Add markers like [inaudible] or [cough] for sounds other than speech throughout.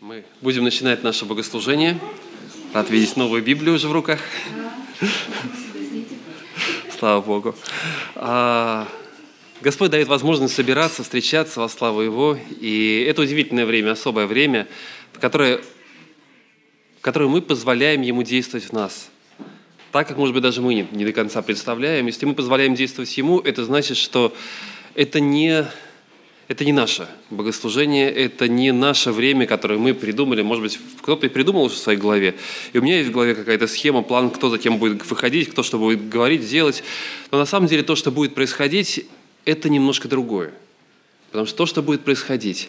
Мы будем начинать наше богослужение. Рад видеть новую Библию уже в руках. Слава Богу. А, Господь дает возможность собираться, встречаться во славу Его. И это удивительное время, особое время, в которое, в которое мы позволяем Ему действовать в нас. Так, как, может быть, даже мы не, не до конца представляем. Если мы позволяем действовать Ему, это значит, что это не это не наше богослужение, это не наше время, которое мы придумали. Может быть, кто-то и придумал уже в своей голове. И у меня есть в голове какая-то схема, план, кто затем будет выходить, кто что будет говорить, делать. Но на самом деле то, что будет происходить, это немножко другое. Потому что то, что будет происходить,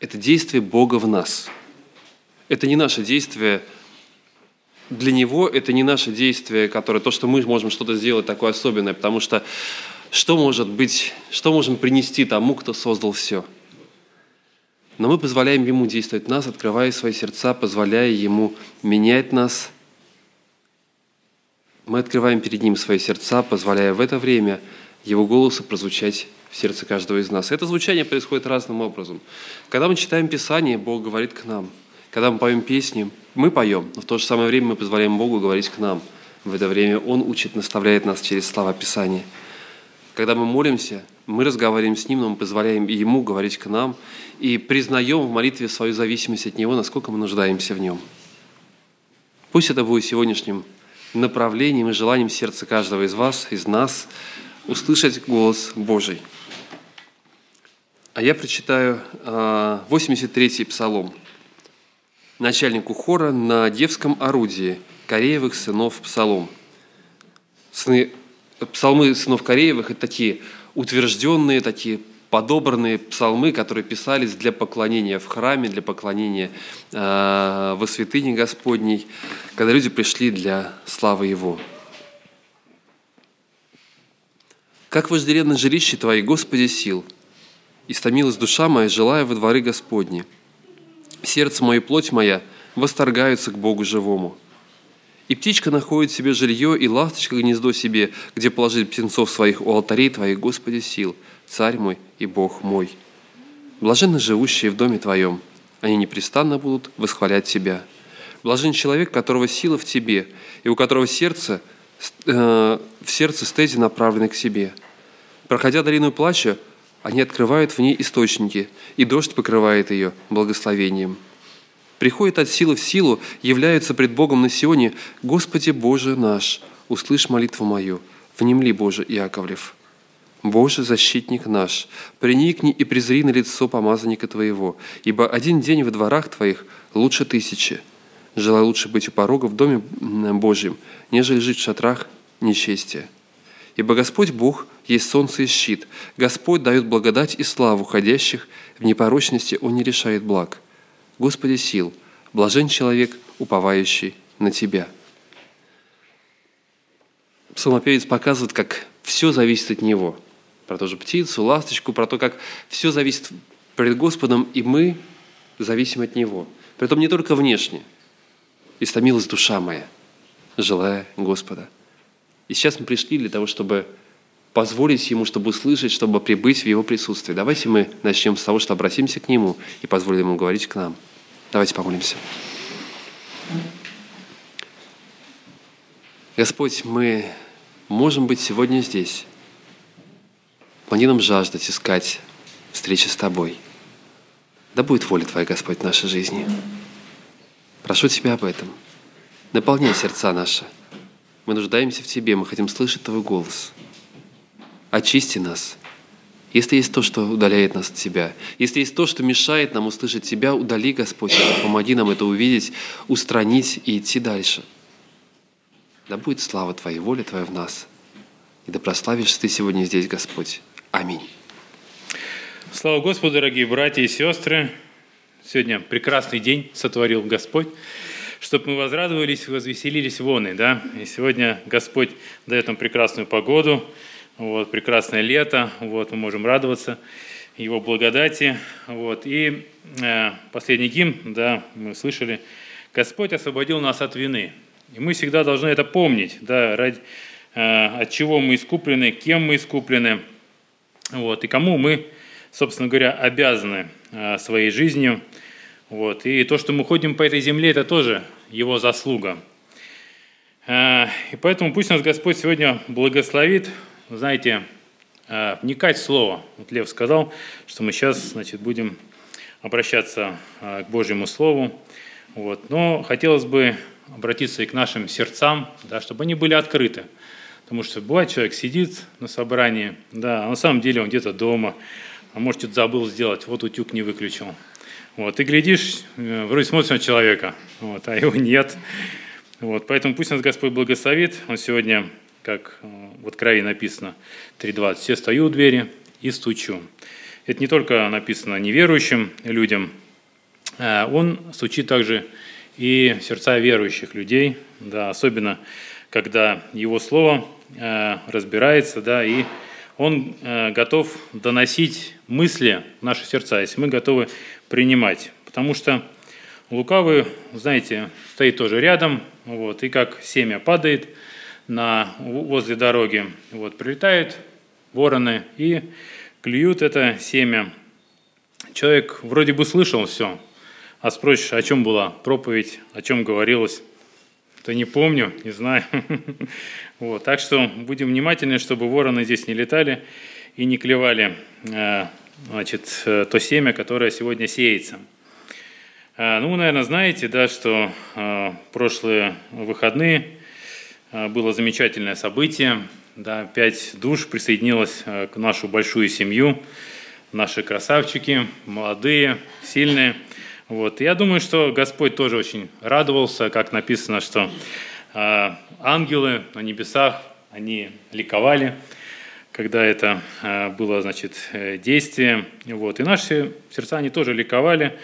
это действие Бога в нас. Это не наше действие для Него, это не наше действие, которое то, что мы можем что-то сделать такое особенное, потому что что может быть, что можем принести тому, кто создал все. Но мы позволяем Ему действовать в нас, открывая свои сердца, позволяя Ему менять нас. Мы открываем перед Ним свои сердца, позволяя в это время Его голосу прозвучать в сердце каждого из нас. Это звучание происходит разным образом. Когда мы читаем Писание, Бог говорит к нам. Когда мы поем песни, мы поем, но в то же самое время мы позволяем Богу говорить к нам. В это время Он учит, наставляет нас через слова Писания – когда мы молимся, мы разговариваем с Ним, но мы позволяем Ему говорить к нам и признаем в молитве свою зависимость от Него, насколько мы нуждаемся в Нем. Пусть это будет сегодняшним направлением и желанием сердца каждого из вас, из нас, услышать голос Божий. А я прочитаю 83-й а, псалом. Начальнику хора на девском орудии Кореевых сынов псалом. Сны псалмы сынов Кореевых – это такие утвержденные, такие подобранные псалмы, которые писались для поклонения в храме, для поклонения э, во святыне Господней, когда люди пришли для славы Его. «Как вожделенно жилище Твои, Господи, сил! Истомилась душа моя, желая во дворы Господни. Сердце мое и плоть моя восторгаются к Богу живому». И птичка находит себе жилье, и ласточка гнездо себе, где положить птенцов своих у алтарей Твоих, Господи, сил, Царь мой и Бог мой. Блаженны живущие в доме Твоем, они непрестанно будут восхвалять Тебя. Блажен человек, которого сила в Тебе, и у которого сердце, э, в сердце стези направлены к себе. Проходя долину плача, они открывают в ней источники, и дождь покрывает ее благословением приходят от силы в силу, являются пред Богом на Сионе, «Господи Боже наш, услышь молитву мою, внемли, Боже Иаковлев». Боже, защитник наш, приникни и презри на лицо помазанника Твоего, ибо один день во дворах Твоих лучше тысячи. Желаю лучше быть у порога в доме Божьем, нежели жить в шатрах нечестия. Ибо Господь Бог есть солнце и щит. Господь дает благодать и славу ходящих, в непорочности Он не решает благ. Господи сил, блажен человек, уповающий на Тебя. Псалмопевец показывает, как все зависит от Него. Про ту же птицу, ласточку, про то, как все зависит перед Господом, и мы зависим от Него. Притом не только внешне. «Истомилась душа моя, желая Господа». И сейчас мы пришли для того, чтобы позволить Ему, чтобы услышать, чтобы прибыть в Его присутствие. Давайте мы начнем с того, что обратимся к Нему и позволим Ему говорить к нам – Давайте помолимся. Господь, мы можем быть сегодня здесь. Помоги нам жаждать, искать встречи с Тобой. Да будет воля Твоя, Господь, в нашей жизни. Прошу Тебя об этом. Наполняй сердца наши. Мы нуждаемся в Тебе, мы хотим слышать Твой голос. Очисти нас – если есть то, что удаляет нас от Тебя, если есть то, что мешает нам услышать Тебя, удали, Господь, это, помоги нам это увидеть, устранить и идти дальше. Да будет слава Твоей, воля Твоя в нас. И да прославишься Ты сегодня здесь, Господь. Аминь. Слава Господу, дорогие братья и сестры. Сегодня прекрасный день сотворил Господь, чтобы мы возрадовались, возвеселились воны. Да? И сегодня Господь дает нам прекрасную погоду – вот, прекрасное лето, вот, мы можем радоваться Его благодати. Вот. И э, последний гимн, да, мы слышали, Господь освободил нас от вины. И мы всегда должны это помнить, да, ради, э, от чего мы искуплены, кем мы искуплены, вот, и кому мы, собственно говоря, обязаны э, своей жизнью. Вот. И то, что мы ходим по этой земле, это тоже Его заслуга. А, и поэтому пусть нас Господь сегодня благословит, знаете, а, вникать в Слово. Вот Лев сказал, что мы сейчас значит, будем обращаться а, к Божьему Слову. Вот. Но хотелось бы обратиться и к нашим сердцам, да, чтобы они были открыты. Потому что бывает, человек сидит на собрании, да, а на самом деле он где-то дома, а может, что-то забыл сделать, вот утюг не выключил. Вот, ты глядишь, э, вроде смотришь на человека, вот, а его нет. Вот, поэтому пусть нас Господь благословит. Он сегодня, как э, в Откровении написано, 3.20, «Все стою у двери и стучу». Это не только написано неверующим людям, а он стучит также и сердца верующих людей, да, особенно когда его слово э, разбирается, да, и он готов доносить мысли в наши сердца, если мы готовы принимать. Потому что лукавый, знаете, стоит тоже рядом, вот, и как семя падает на, возле дороги, вот, прилетают вороны и клюют это семя. Человек вроде бы слышал все, а спросишь, о чем была проповедь, о чем говорилось, то не помню, не знаю. [laughs] Вот, так что будем внимательны, чтобы вороны здесь не летали и не клевали э, значит, э, то семя, которое сегодня сеется. А, ну, вы, наверное, знаете, да, что прошлые выходные было замечательное событие. Да, пять душ присоединилось к нашу большую семью. Наши красавчики, молодые, сильные. Вот. Я думаю, что Господь тоже очень радовался, как написано, что ангелы на небесах, они ликовали – когда это э, было значит, э, действие. Вот. И наши сердца, они тоже ликовали,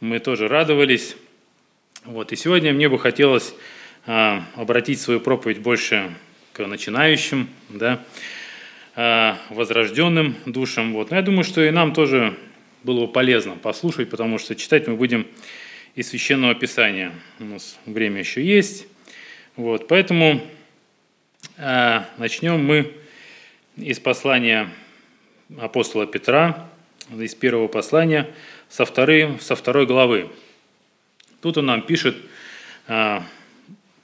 мы тоже радовались. Вот. И сегодня мне бы хотелось э, обратить свою проповедь больше к начинающим, да, возрожденным душам. Вот. Но я думаю, что и нам тоже было бы полезно послушать, потому что читать мы будем из Священного Писания. У нас время еще есть. Вот. Поэтому начнем мы из послания апостола Петра, из первого послания, со второй, со второй главы. Тут он нам пишет а,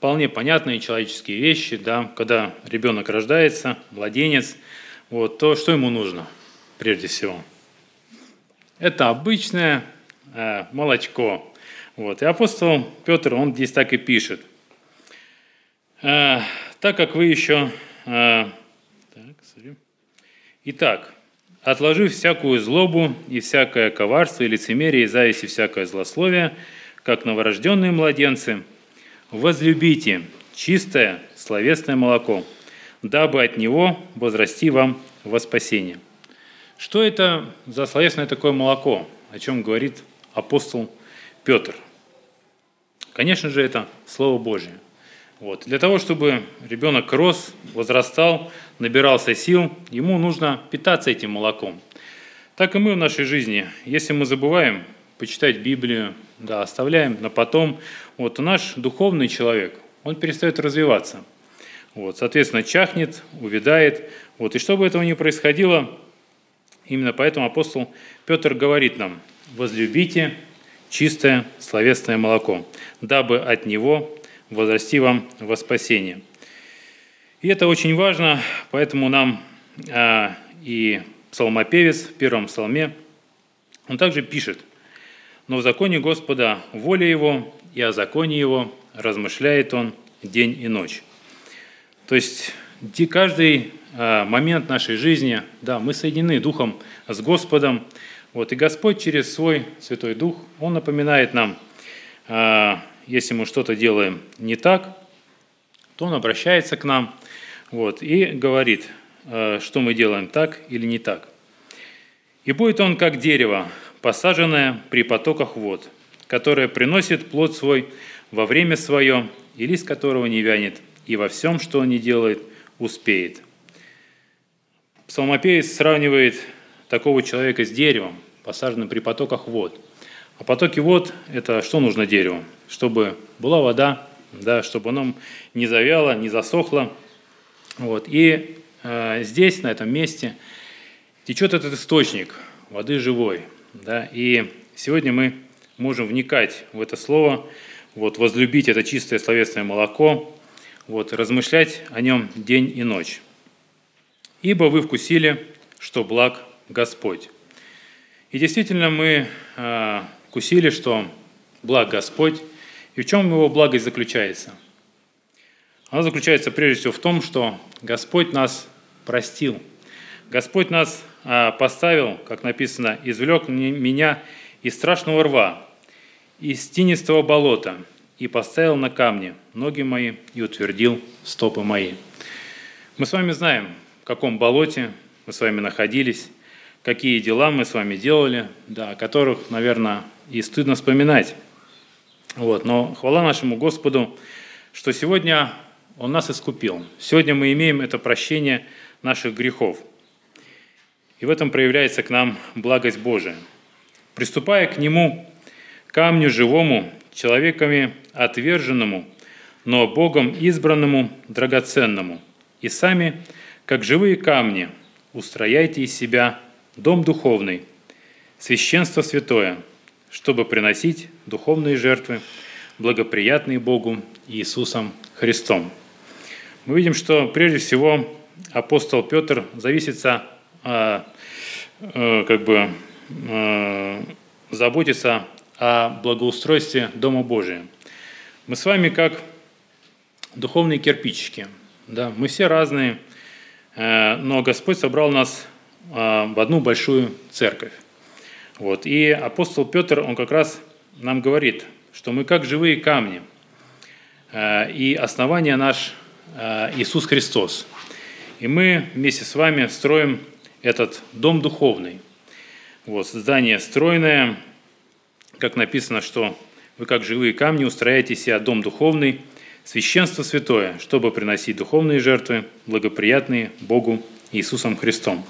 вполне понятные человеческие вещи, да, когда ребенок рождается, младенец, вот, то что ему нужно прежде всего? Это обычное а, молочко. Вот. И апостол Петр, он здесь так и пишет. А, так как вы еще а, Итак, отложив всякую злобу и всякое коварство и лицемерие, и зависть и всякое злословие, как новорожденные младенцы, возлюбите чистое словесное молоко, дабы от него возрасти вам во спасение. Что это за словесное такое молоко, о чем говорит апостол Петр? Конечно же, это Слово Божье. Вот. Для того, чтобы ребенок рос, возрастал, набирался сил, ему нужно питаться этим молоком. Так и мы в нашей жизни. Если мы забываем почитать Библию, да, оставляем на потом, вот, то наш духовный человек, он перестает развиваться. Вот, соответственно, чахнет, увядает. Вот, и чтобы этого не происходило, именно поэтому апостол Петр говорит нам, возлюбите чистое словесное молоко, дабы от него возрасти вам во спасение. И это очень важно, поэтому нам а, и псалмопевец в первом псалме, он также пишет, «Но в законе Господа воля Его, и о законе Его размышляет Он день и ночь». То есть каждый а, момент нашей жизни, да, мы соединены Духом с Господом, вот, и Господь через свой Святой Дух, Он напоминает нам а, если мы что-то делаем не так, то он обращается к нам вот, и говорит, э, что мы делаем так или не так. И будет он как дерево, посаженное при потоках вод, которое приносит плод свой во время свое, и лист которого не вянет, и во всем, что он не делает, успеет. Псалмопевец сравнивает такого человека с деревом, посаженным при потоках вод. А потоки вод – это что нужно дереву? чтобы была вода, да, чтобы оно не завяло, не засохло. Вот. И э, здесь, на этом месте, течет этот источник воды живой. Да, и сегодня мы можем вникать в это слово, вот, возлюбить это чистое словесное молоко, вот, размышлять о нем день и ночь. «Ибо вы вкусили, что благ Господь». И действительно мы э, вкусили, что благ Господь. И в чем его благость заключается? Она заключается прежде всего в том, что Господь нас простил. Господь нас э, поставил, как написано, извлек меня из страшного рва, из тинистого болота и поставил на камни ноги мои и утвердил стопы мои. Мы с вами знаем, в каком болоте мы с вами находились, какие дела мы с вами делали, да, о которых, наверное, и стыдно вспоминать. Вот. Но хвала нашему Господу, что сегодня Он нас искупил. Сегодня мы имеем это прощение наших грехов. И в этом проявляется к нам благость Божия. Приступая к Нему, камню живому, человеками отверженному, но Богом избранному, драгоценному, и сами, как живые камни, устрояйте из себя дом духовный, священство святое, чтобы приносить духовные жертвы, благоприятные Богу Иисусом Христом. Мы видим, что прежде всего апостол Петр зависится, а, а, как бы а, заботится о благоустройстве Дома Божия. Мы с вами как духовные кирпичики. Да? Мы все разные, э, но Господь собрал нас а, в одну большую церковь. Вот. И апостол Петр, он как раз нам говорит, что мы как живые камни, а, и основание наш Иисус Христос. И мы вместе с вами строим этот дом духовный. Вот, здание стройное, как написано, что вы как живые камни устрояете себе дом духовный, священство святое, чтобы приносить духовные жертвы, благоприятные Богу Иисусом Христом.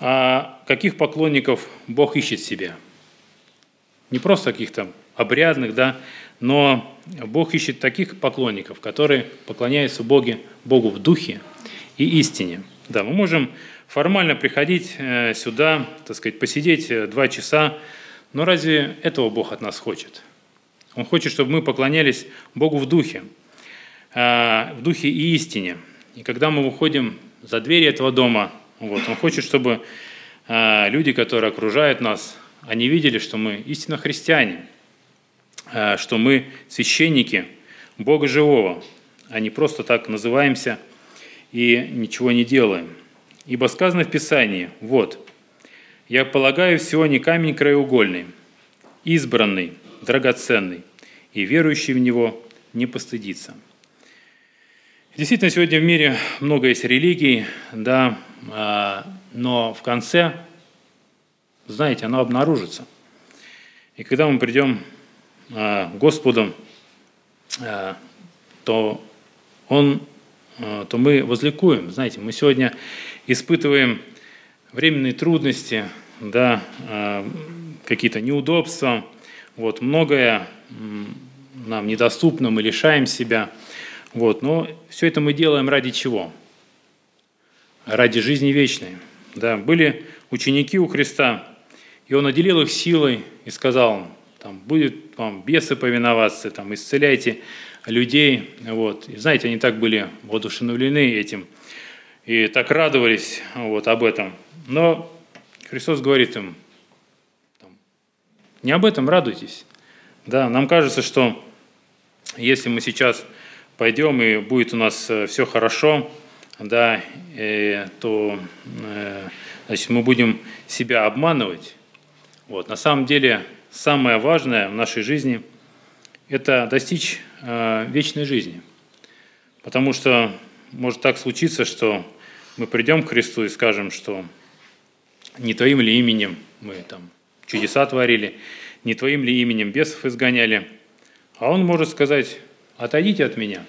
А каких поклонников Бог ищет себе? Не просто каких-то обрядных, да, но Бог ищет таких поклонников, которые поклоняются Боге, Богу в духе и истине. Да, мы можем формально приходить э, сюда, так сказать, посидеть э, два часа, но разве этого Бог от нас хочет? Он хочет, чтобы мы поклонялись Богу в духе, э, в духе и истине. И когда мы выходим за двери этого дома, вот. Он хочет, чтобы а, люди, которые окружают нас, они видели, что мы истинно христиане, а, что мы священники Бога живого, а не просто так называемся и ничего не делаем. Ибо сказано в Писании, вот, «Я полагаю всего не камень краеугольный, избранный, драгоценный, и верующий в него не постыдится». Действительно, сегодня в мире много есть религий, да, а, но в конце, знаете, оно обнаружится. И когда мы придем а, к Господу, а, то, он, то мы возликуем. Знаете, мы сегодня испытываем временные трудности, да, какие-то неудобства, вот, многое нам недоступно, мы лишаем себя – вот, но все это мы делаем ради чего? Ради жизни вечной. Да, были ученики у Христа, и Он отделил их силой и сказал, там, будет вам бесы повиноваться, там, исцеляйте людей. Вот. И знаете, они так были воодушевлены этим и так радовались вот, об этом. Но Христос говорит им, не об этом радуйтесь. Да, нам кажется, что если мы сейчас пойдем и будет у нас э, все хорошо, да, и, то э, значит, мы будем себя обманывать. Вот. На самом деле самое важное в нашей жизни – это достичь э, вечной жизни. Потому что может так случиться, что мы придем к Христу и скажем, что не Твоим ли именем мы там чудеса творили, не Твоим ли именем бесов изгоняли. А Он может сказать, отойдите от меня,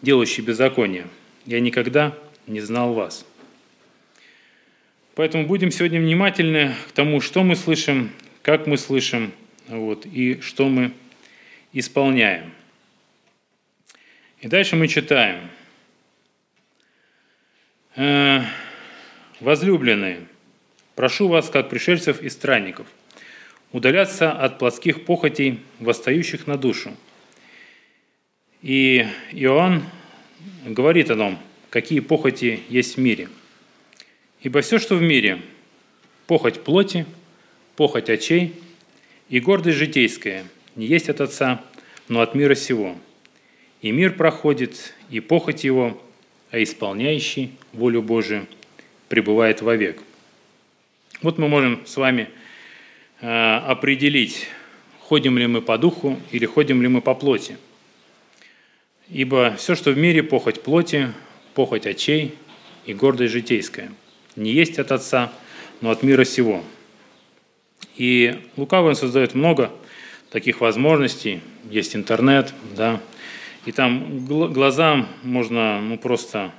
делающий беззаконие. Я никогда не знал вас. Поэтому будем сегодня внимательны к тому, что мы слышим, как мы слышим, вот, и что мы исполняем. И дальше мы читаем. «Э, «Возлюбленные, прошу вас, как пришельцев и странников, удаляться от плотских похотей, восстающих на душу. И Иоанн говорит о том, какие похоти есть в мире. Ибо все, что в мире, похоть плоти, похоть очей и гордость житейская, не есть от Отца, но от мира сего. И мир проходит, и похоть его, а исполняющий волю Божию пребывает вовек. Вот мы можем с вами э, определить, ходим ли мы по духу или ходим ли мы по плоти. Ибо все, что в мире, похоть плоти, похоть очей и гордость житейская, не есть от Отца, но от мира сего. И лукавый создает много таких возможностей. Есть интернет, да, и там глазам можно ну, просто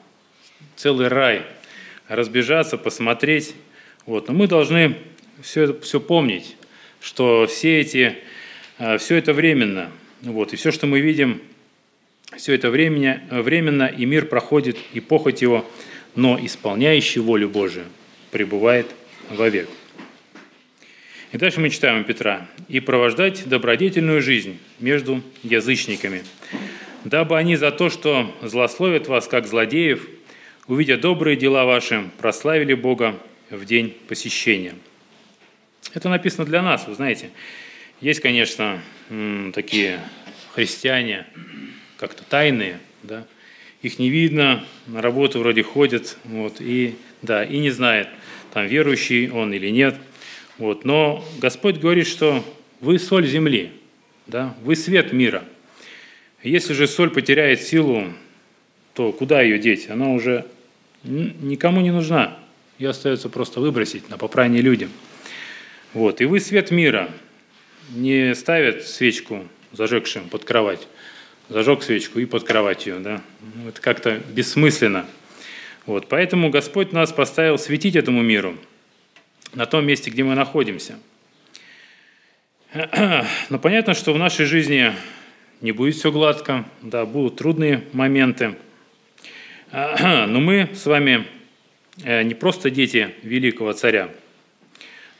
целый рай разбежаться, посмотреть. Вот. Но мы должны все, все помнить, что все, эти, э, все это временно. Вот. И все, что мы видим, все это временно, временно, и мир проходит, и похоть его, но исполняющий волю Божию пребывает вовек. И дальше мы читаем у Петра. «И провождать добродетельную жизнь между язычниками, дабы они за то, что злословят вас, как злодеев, увидя добрые дела ваши, прославили Бога в день посещения». Это написано для нас, вы знаете. Есть, конечно, такие христиане, как-то тайные, да, их не видно, на работу вроде ходят, вот, и, да, и не знает, там верующий он или нет. Вот, но Господь говорит, что вы соль земли, да, вы свет мира – если же соль потеряет силу, то куда ее деть? Она уже никому не нужна. Ее остается просто выбросить на попрание людям. Вот. И вы свет мира. Не ставят свечку зажегшим под кровать. Зажег свечку и под кроватью. Да? Ну, это как-то бессмысленно. Вот. Поэтому Господь нас поставил светить этому миру на том месте, где мы находимся. [clears throat] Но понятно, что в нашей жизни не будет все гладко, да, будут трудные моменты. [clears throat] Но мы с вами не просто дети великого царя,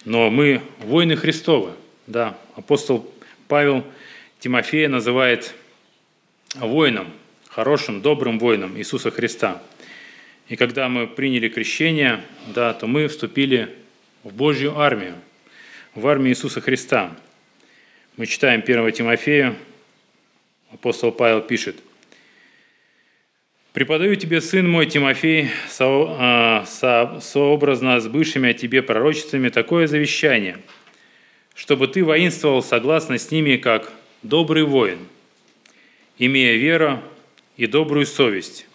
но мы воины Христовы. Да, апостол Павел Тимофея называет воином, хорошим, добрым воином Иисуса Христа. И когда мы приняли крещение, да, то мы вступили в Божью армию, в армию Иисуса Христа. Мы читаем 1 Тимофею, апостол Павел пишет, «Преподаю тебе, сын мой Тимофей, со, а, со, сообразно с бывшими о тебе пророчествами, такое завещание, чтобы ты воинствовал согласно с ними, как добрый воин, имея веру и добрую совесть,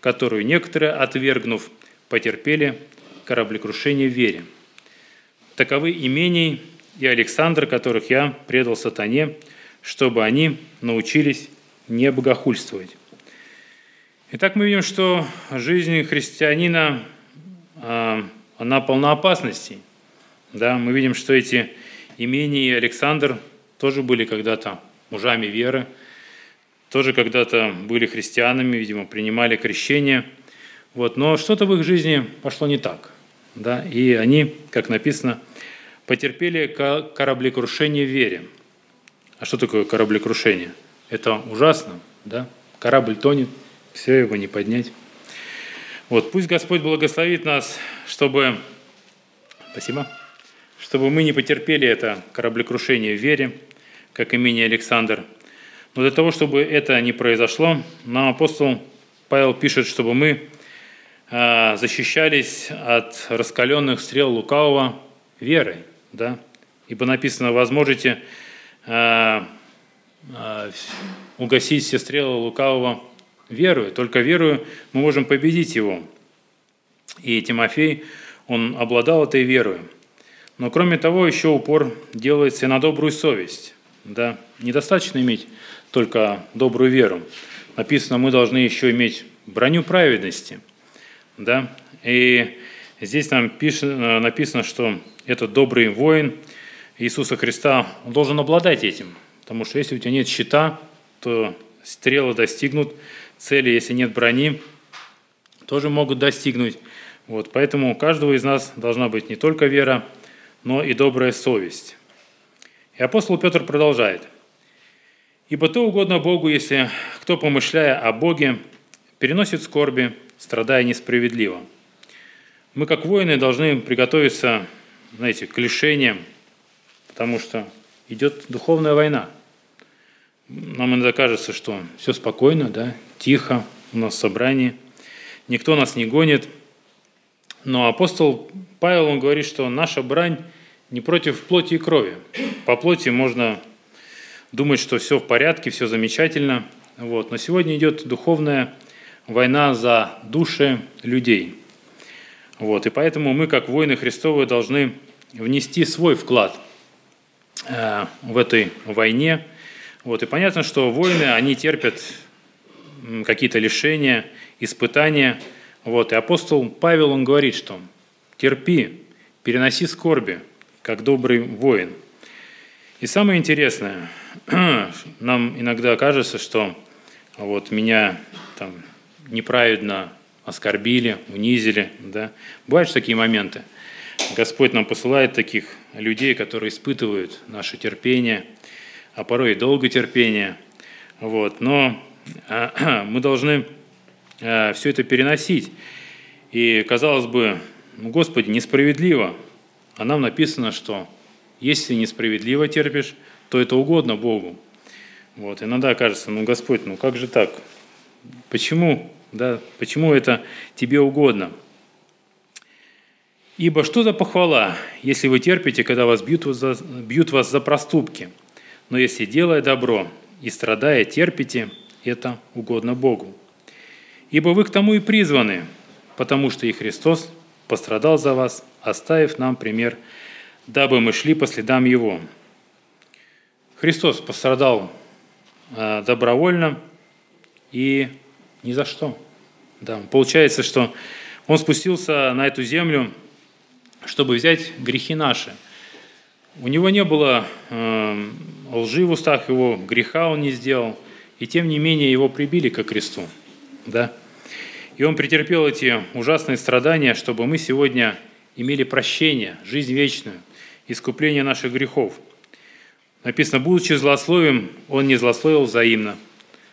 которую некоторые, отвергнув, потерпели кораблекрушение в вере. Таковы имений и Александр, которых я предал сатане, чтобы они научились не богохульствовать. Итак, мы видим, что жизнь христианина, а, она полна опасностей. Да, мы видим, что эти имени и Александр тоже были когда-то мужами веры, тоже когда-то были христианами, видимо, принимали крещение. Вот, но что-то в их жизни пошло не так. Да, и они, как написано, потерпели кораблекрушение в вере – а что такое кораблекрушение? Это ужасно, да? Корабль тонет, все его не поднять. Вот, пусть Господь благословит нас, чтобы, спасибо, чтобы мы не потерпели это кораблекрушение в вере, как имени Александр. Но для того, чтобы это не произошло, нам апостол Павел пишет, чтобы мы а, защищались от раскаленных стрел лукавого верой. Да? Ибо написано, возможете а, а, угасить все стрелы лукавого верою. Только верою мы можем победить его. И Тимофей, он обладал этой верой. Но кроме того, еще упор делается на добрую совесть. Да? Недостаточно иметь только добрую веру. Написано, мы должны еще иметь броню праведности. Да? И здесь нам пишет, написано, что этот добрый воин – Иисуса Христа, должен обладать этим. Потому что если у тебя нет щита, то стрелы достигнут цели, если нет брони, тоже могут достигнуть. Вот, поэтому у каждого из нас должна быть не только вера, но и добрая совесть. И апостол Петр продолжает. «Ибо то угодно Богу, если кто, помышляя о Боге, переносит скорби, страдая несправедливо. Мы, как воины, должны приготовиться, знаете, к лишениям, потому что идет духовная война. Нам иногда кажется, что все спокойно, да, тихо, у нас собрание, никто нас не гонит. Но апостол Павел, он говорит, что наша брань не против плоти и крови. По плоти можно думать, что все в порядке, все замечательно. Вот. Но сегодня идет духовная война за души людей. Вот. И поэтому мы, как воины Христовы, должны внести свой вклад э, в этой войне. Вот. И понятно, что воины, они терпят какие-то лишения, испытания. Вот. И апостол Павел, он говорит, что терпи, переноси скорби, как добрый воин. И самое интересное, [clears throat] нам иногда кажется, что вот меня там неправедно оскорбили, унизили. Да? Бывают такие моменты. Господь нам посылает таких людей, которые испытывают наше терпение, а порой и долготерпение. Вот. Но [clears throat] мы должны э, все это переносить. И, казалось бы, ну, Господи, несправедливо. А нам написано, что если несправедливо терпишь, то это угодно Богу. Вот. Иногда кажется, ну, Господь, ну как же так? Почему? Да, почему это тебе угодно? Ибо что за похвала, если вы терпите, когда вас бьют, за, бьют вас за проступки? Но если, делая добро и страдая, терпите, это угодно Богу. Ибо вы к тому и призваны, потому что и Христос пострадал за вас, оставив нам пример, дабы мы шли по следам Его. Христос пострадал э, добровольно и ни за что. Да, получается, что Он спустился на эту землю, чтобы взять грехи наши. У Него не было э, лжи в устах Его, греха Он не сделал, и тем не менее Его прибили ко кресту. Да? И Он претерпел эти ужасные страдания, чтобы мы сегодня имели прощение, жизнь вечную, искупление наших грехов. Написано, будучи злословием, Он не злословил взаимно,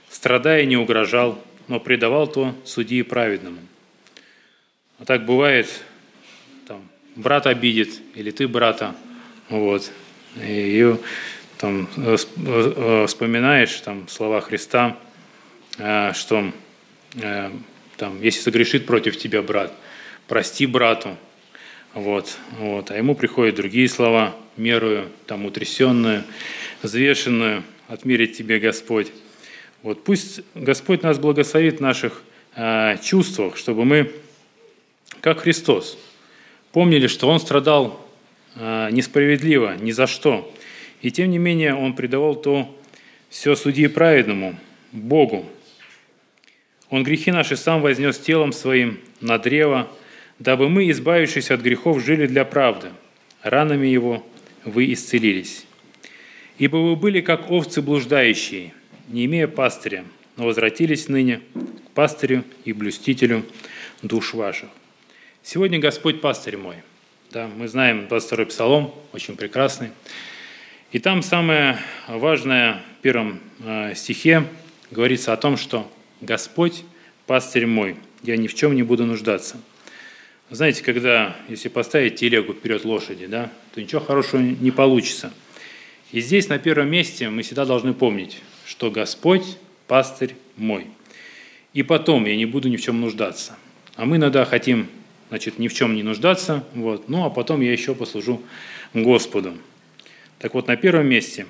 страдая не угрожал, но предавал то судьи праведному. А так бывает, там, брат обидит, или ты брата, вот, и там, э, э, вспоминаешь там, слова Христа, э, что там, если согрешит против тебя брат, прости брату. Вот, вот. А ему приходят другие слова, мерую, там, утрясенную, взвешенную, отмерить тебе Господь. Вот пусть Господь нас благословит в наших э, чувствах, чтобы мы, как Христос, помнили, что Он страдал э, несправедливо, ни за что. И тем не менее Он предавал то все судьи праведному, Богу, он грехи наши сам вознес телом своим на древо, дабы мы, избавившись от грехов, жили для правды. Ранами Его вы исцелились. Ибо вы были, как овцы блуждающие, не имея пастыря, но возвратились ныне к пастырю и блюстителю душ ваших. Сегодня Господь пастырь мой. Да, мы знаем 22-й псалом, очень прекрасный. И там самое важное в первом э, стихе говорится о том, что Господь – пастырь мой, я ни в чем не буду нуждаться. Знаете, когда, если поставить телегу вперед лошади, да, то ничего хорошего не получится. И здесь на первом месте мы всегда должны помнить, что Господь – пастырь мой. И потом я не буду ни в чем нуждаться. А мы иногда хотим, значит, ни в чем не нуждаться, вот, ну а потом я еще послужу Господу. Так вот, на первом месте,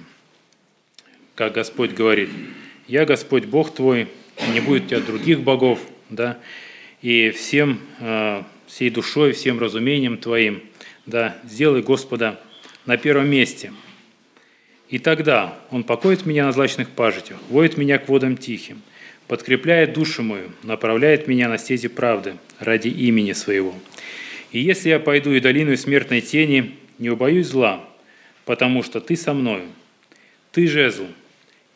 как Господь говорит, «Я Господь Бог твой, не будет у тебя других богов, да, и всем, э, всей душой, всем разумением твоим, да, сделай Господа на первом месте. И тогда Он покоит меня на злачных пажитях, воет меня к водам тихим, подкрепляет душу мою, направляет меня на стези правды ради имени Своего. И если я пойду и долину смертной тени, не убоюсь зла, потому что Ты со мною, Ты жезл,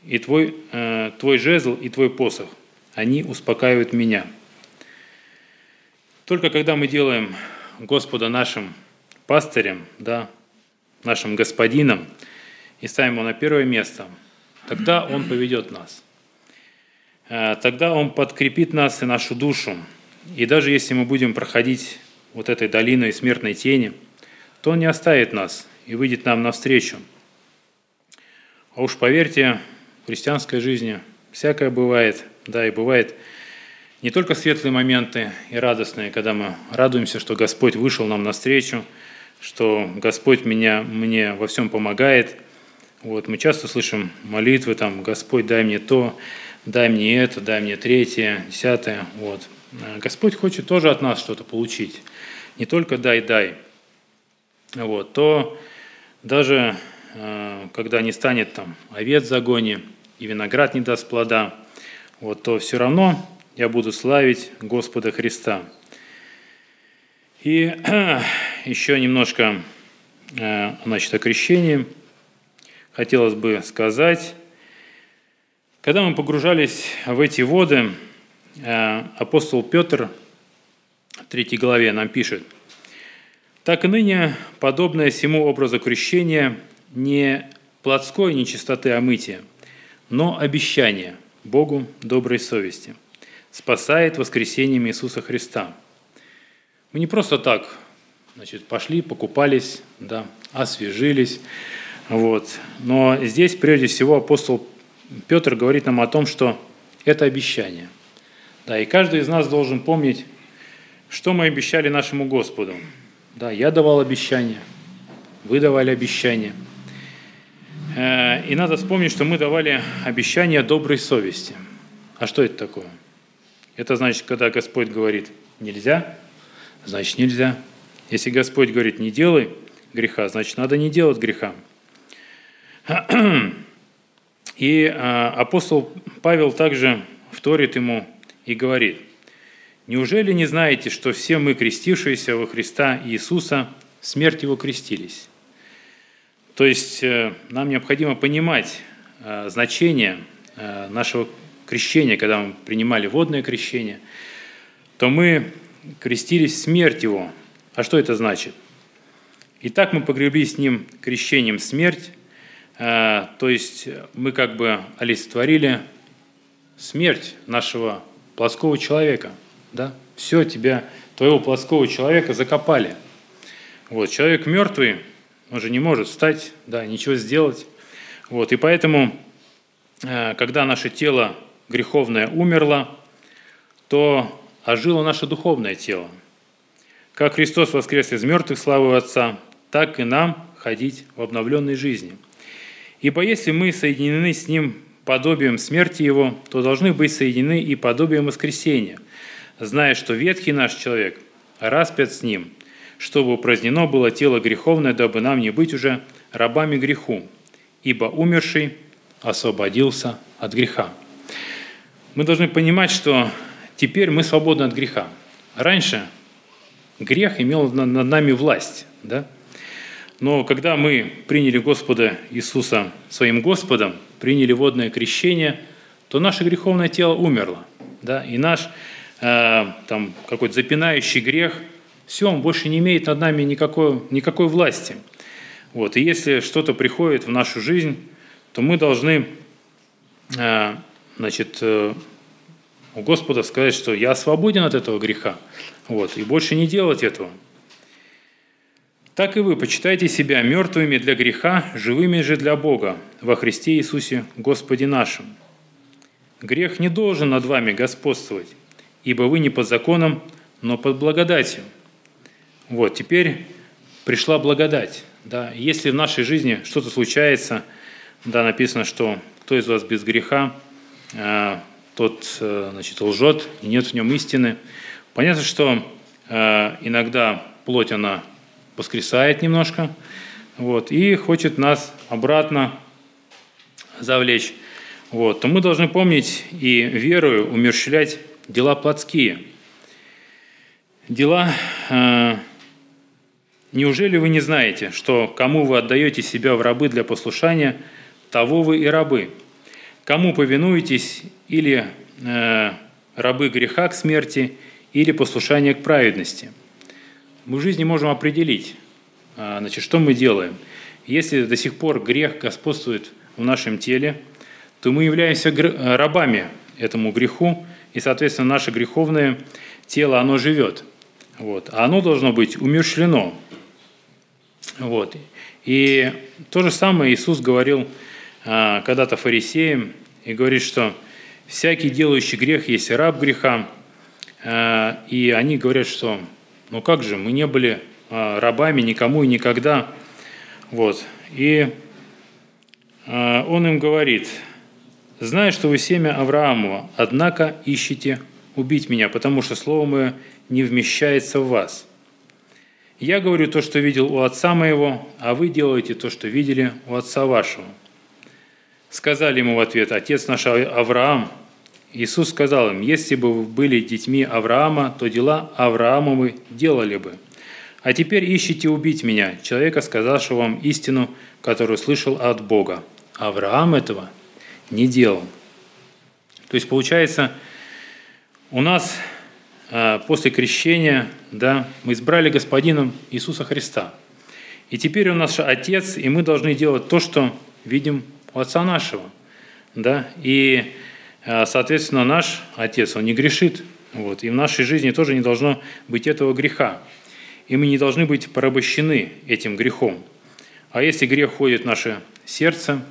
и твой, э, твой жезл и твой посох, они успокаивают меня. Только когда мы делаем Господа нашим пастырем, да, нашим господином, и ставим Его на первое место, тогда Он поведет нас. Э, тогда Он подкрепит нас и нашу душу. И даже если мы будем проходить вот этой долиной смертной тени, то Он не оставит нас и выйдет нам навстречу. А уж поверьте, в христианской жизни всякое бывает, да, и бывает не только светлые моменты и радостные, когда мы радуемся, что Господь вышел нам навстречу, что Господь меня, мне во всем помогает. Вот, мы часто слышим молитвы, там, Господь, дай мне то, дай мне это, дай мне третье, десятое. Вот. Господь хочет тоже от нас что-то получить. Не только дай, дай. Вот. То даже э, когда не станет там овец в загоне и виноград не даст плода, вот, то все равно я буду славить Господа Христа. И [clears throat] еще немножко э, значит, о крещении хотелось бы сказать. Когда мы погружались в эти воды, э, апостол Петр в третьей главе нам пишет, «Так и ныне, подобное всему образу крещения, не плотской нечистоты омытия, но обещание Богу доброй совести, спасает воскресением Иисуса Христа». Мы не просто так значит, пошли, покупались, да, освежились, вот. Но здесь, прежде всего, апостол Петр говорит нам о том, что это обещание. Да, и каждый из нас должен помнить, что мы обещали нашему Господу. Да, я давал обещание, вы давали обещание. Э, и надо вспомнить, что мы давали обещание доброй совести. А что это такое? Это значит, когда Господь говорит «нельзя», значит нельзя. Если Господь говорит «не делай греха», значит надо не делать греха. И а, апостол Павел также вторит ему и говорит, «Неужели не знаете, что все мы, крестившиеся во Христа Иисуса, смерть Его крестились?» То есть э, нам необходимо понимать э, значение э, нашего крещения, когда мы принимали водное крещение, то мы крестились в смерть Его. А что это значит? Итак, мы погребли с Ним крещением смерть, то есть мы как бы олицетворили смерть нашего плоского человека. Да? Все, тебя, твоего плоского человека закопали. Вот, человек мертвый, он же не может встать, да, ничего сделать. Вот, и поэтому, а, когда наше тело греховное умерло, то ожило наше духовное тело. Как Христос воскрес из мертвых славы Отца, так и нам ходить в обновленной жизни – Ибо если мы соединены с Ним подобием смерти Его, то должны быть соединены и подобием воскресения, зная, что ветхий наш человек распят с Ним, чтобы упразднено было тело греховное, дабы нам не быть уже рабами греху, ибо умерший освободился от греха. Мы должны понимать, что теперь мы свободны от греха. Раньше грех имел над нами власть, да? Но когда мы приняли Господа Иисуса своим Господом, приняли водное крещение, то наше греховное тело умерло. Да? И наш э, там, какой-то запинающий грех, все, он больше не имеет над нами никакой, никакой власти. Вот. И если что-то приходит в нашу жизнь, то мы должны э, значит, э, у Господа сказать, что я свободен от этого греха, вот, и больше не делать этого – так и вы почитайте себя мертвыми для греха, живыми же для Бога во Христе Иисусе Господе нашим. Грех не должен над вами господствовать, ибо вы не под законом, но под благодатью. Вот, теперь пришла благодать. Да, если в нашей жизни что-то случается, да, написано, что кто из вас без греха, э, тот э, значит, лжет, и нет в нем истины. Понятно, что э, иногда плоть, она воскресает немножко, вот, и хочет нас обратно завлечь, вот, то мы должны помнить и верою умерщвлять дела плотские. Дела, э, неужели вы не знаете, что кому вы отдаете себя в рабы для послушания, того вы и рабы? Кому повинуетесь или э, рабы греха к смерти, или послушания к праведности – мы в жизни можем определить, а, значит, что мы делаем. если до сих пор грех господствует в нашем теле, то мы являемся рабами этому греху, и, соответственно, наше греховное тело, оно живет. Вот. А оно должно быть умершлено. Вот. И то же самое Иисус говорил а, когда-то фарисеям, и говорит, что всякий делающий грех есть раб греха. А, и они говорят, что ну как же, мы не были а, рабами никому и никогда. Вот. И а, он им говорит, зная, что вы семя Авраамова, однако ищите убить меня, потому что слово мое не вмещается в вас. Я говорю то, что видел у отца моего, а вы делаете то, что видели у отца вашего. Сказали ему в ответ, отец наш Авраам. Иисус сказал им, если бы вы были детьми Авраама, то дела Авраамовы делали бы. А теперь ищите убить меня, человека, сказавшего вам истину, которую слышал от Бога. Авраам этого не делал. То есть получается, у нас а, после крещения да, мы избрали Господином Иисуса Христа. И теперь Он наш Отец, и мы должны делать то, что видим у Отца нашего. Да? И, а, соответственно, наш Отец, Он не грешит. Вот. И в нашей жизни тоже не должно быть этого греха. И мы не должны быть порабощены этим грехом. А если грех входит в наше сердце,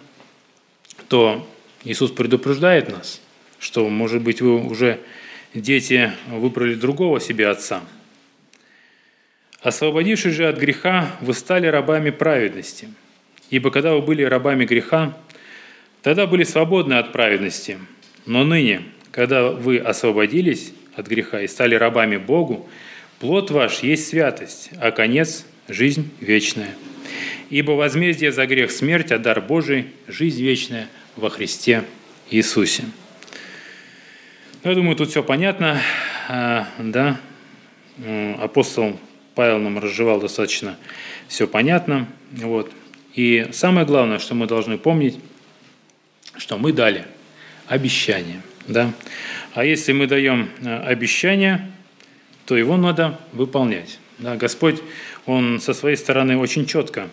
то Иисус предупреждает нас, что, может быть, вы уже дети выбрали другого себе отца. Освободившись же от греха, вы стали рабами праведности. Ибо когда вы были рабами греха, тогда были свободны от праведности. Но ныне, когда вы освободились от греха и стали рабами Богу, плод ваш есть святость, а конец – жизнь вечная. Ибо возмездие за грех – смерть, а дар Божий – жизнь вечная во Христе Иисусе. Ну, я думаю, тут все понятно. А, да? Апостол Павел нам разжевал достаточно все понятно. Вот. И самое главное, что мы должны помнить, что мы дали обещание. Да? А если мы даем а, обещание, то его надо выполнять. Да? Господь, Он со своей стороны очень четко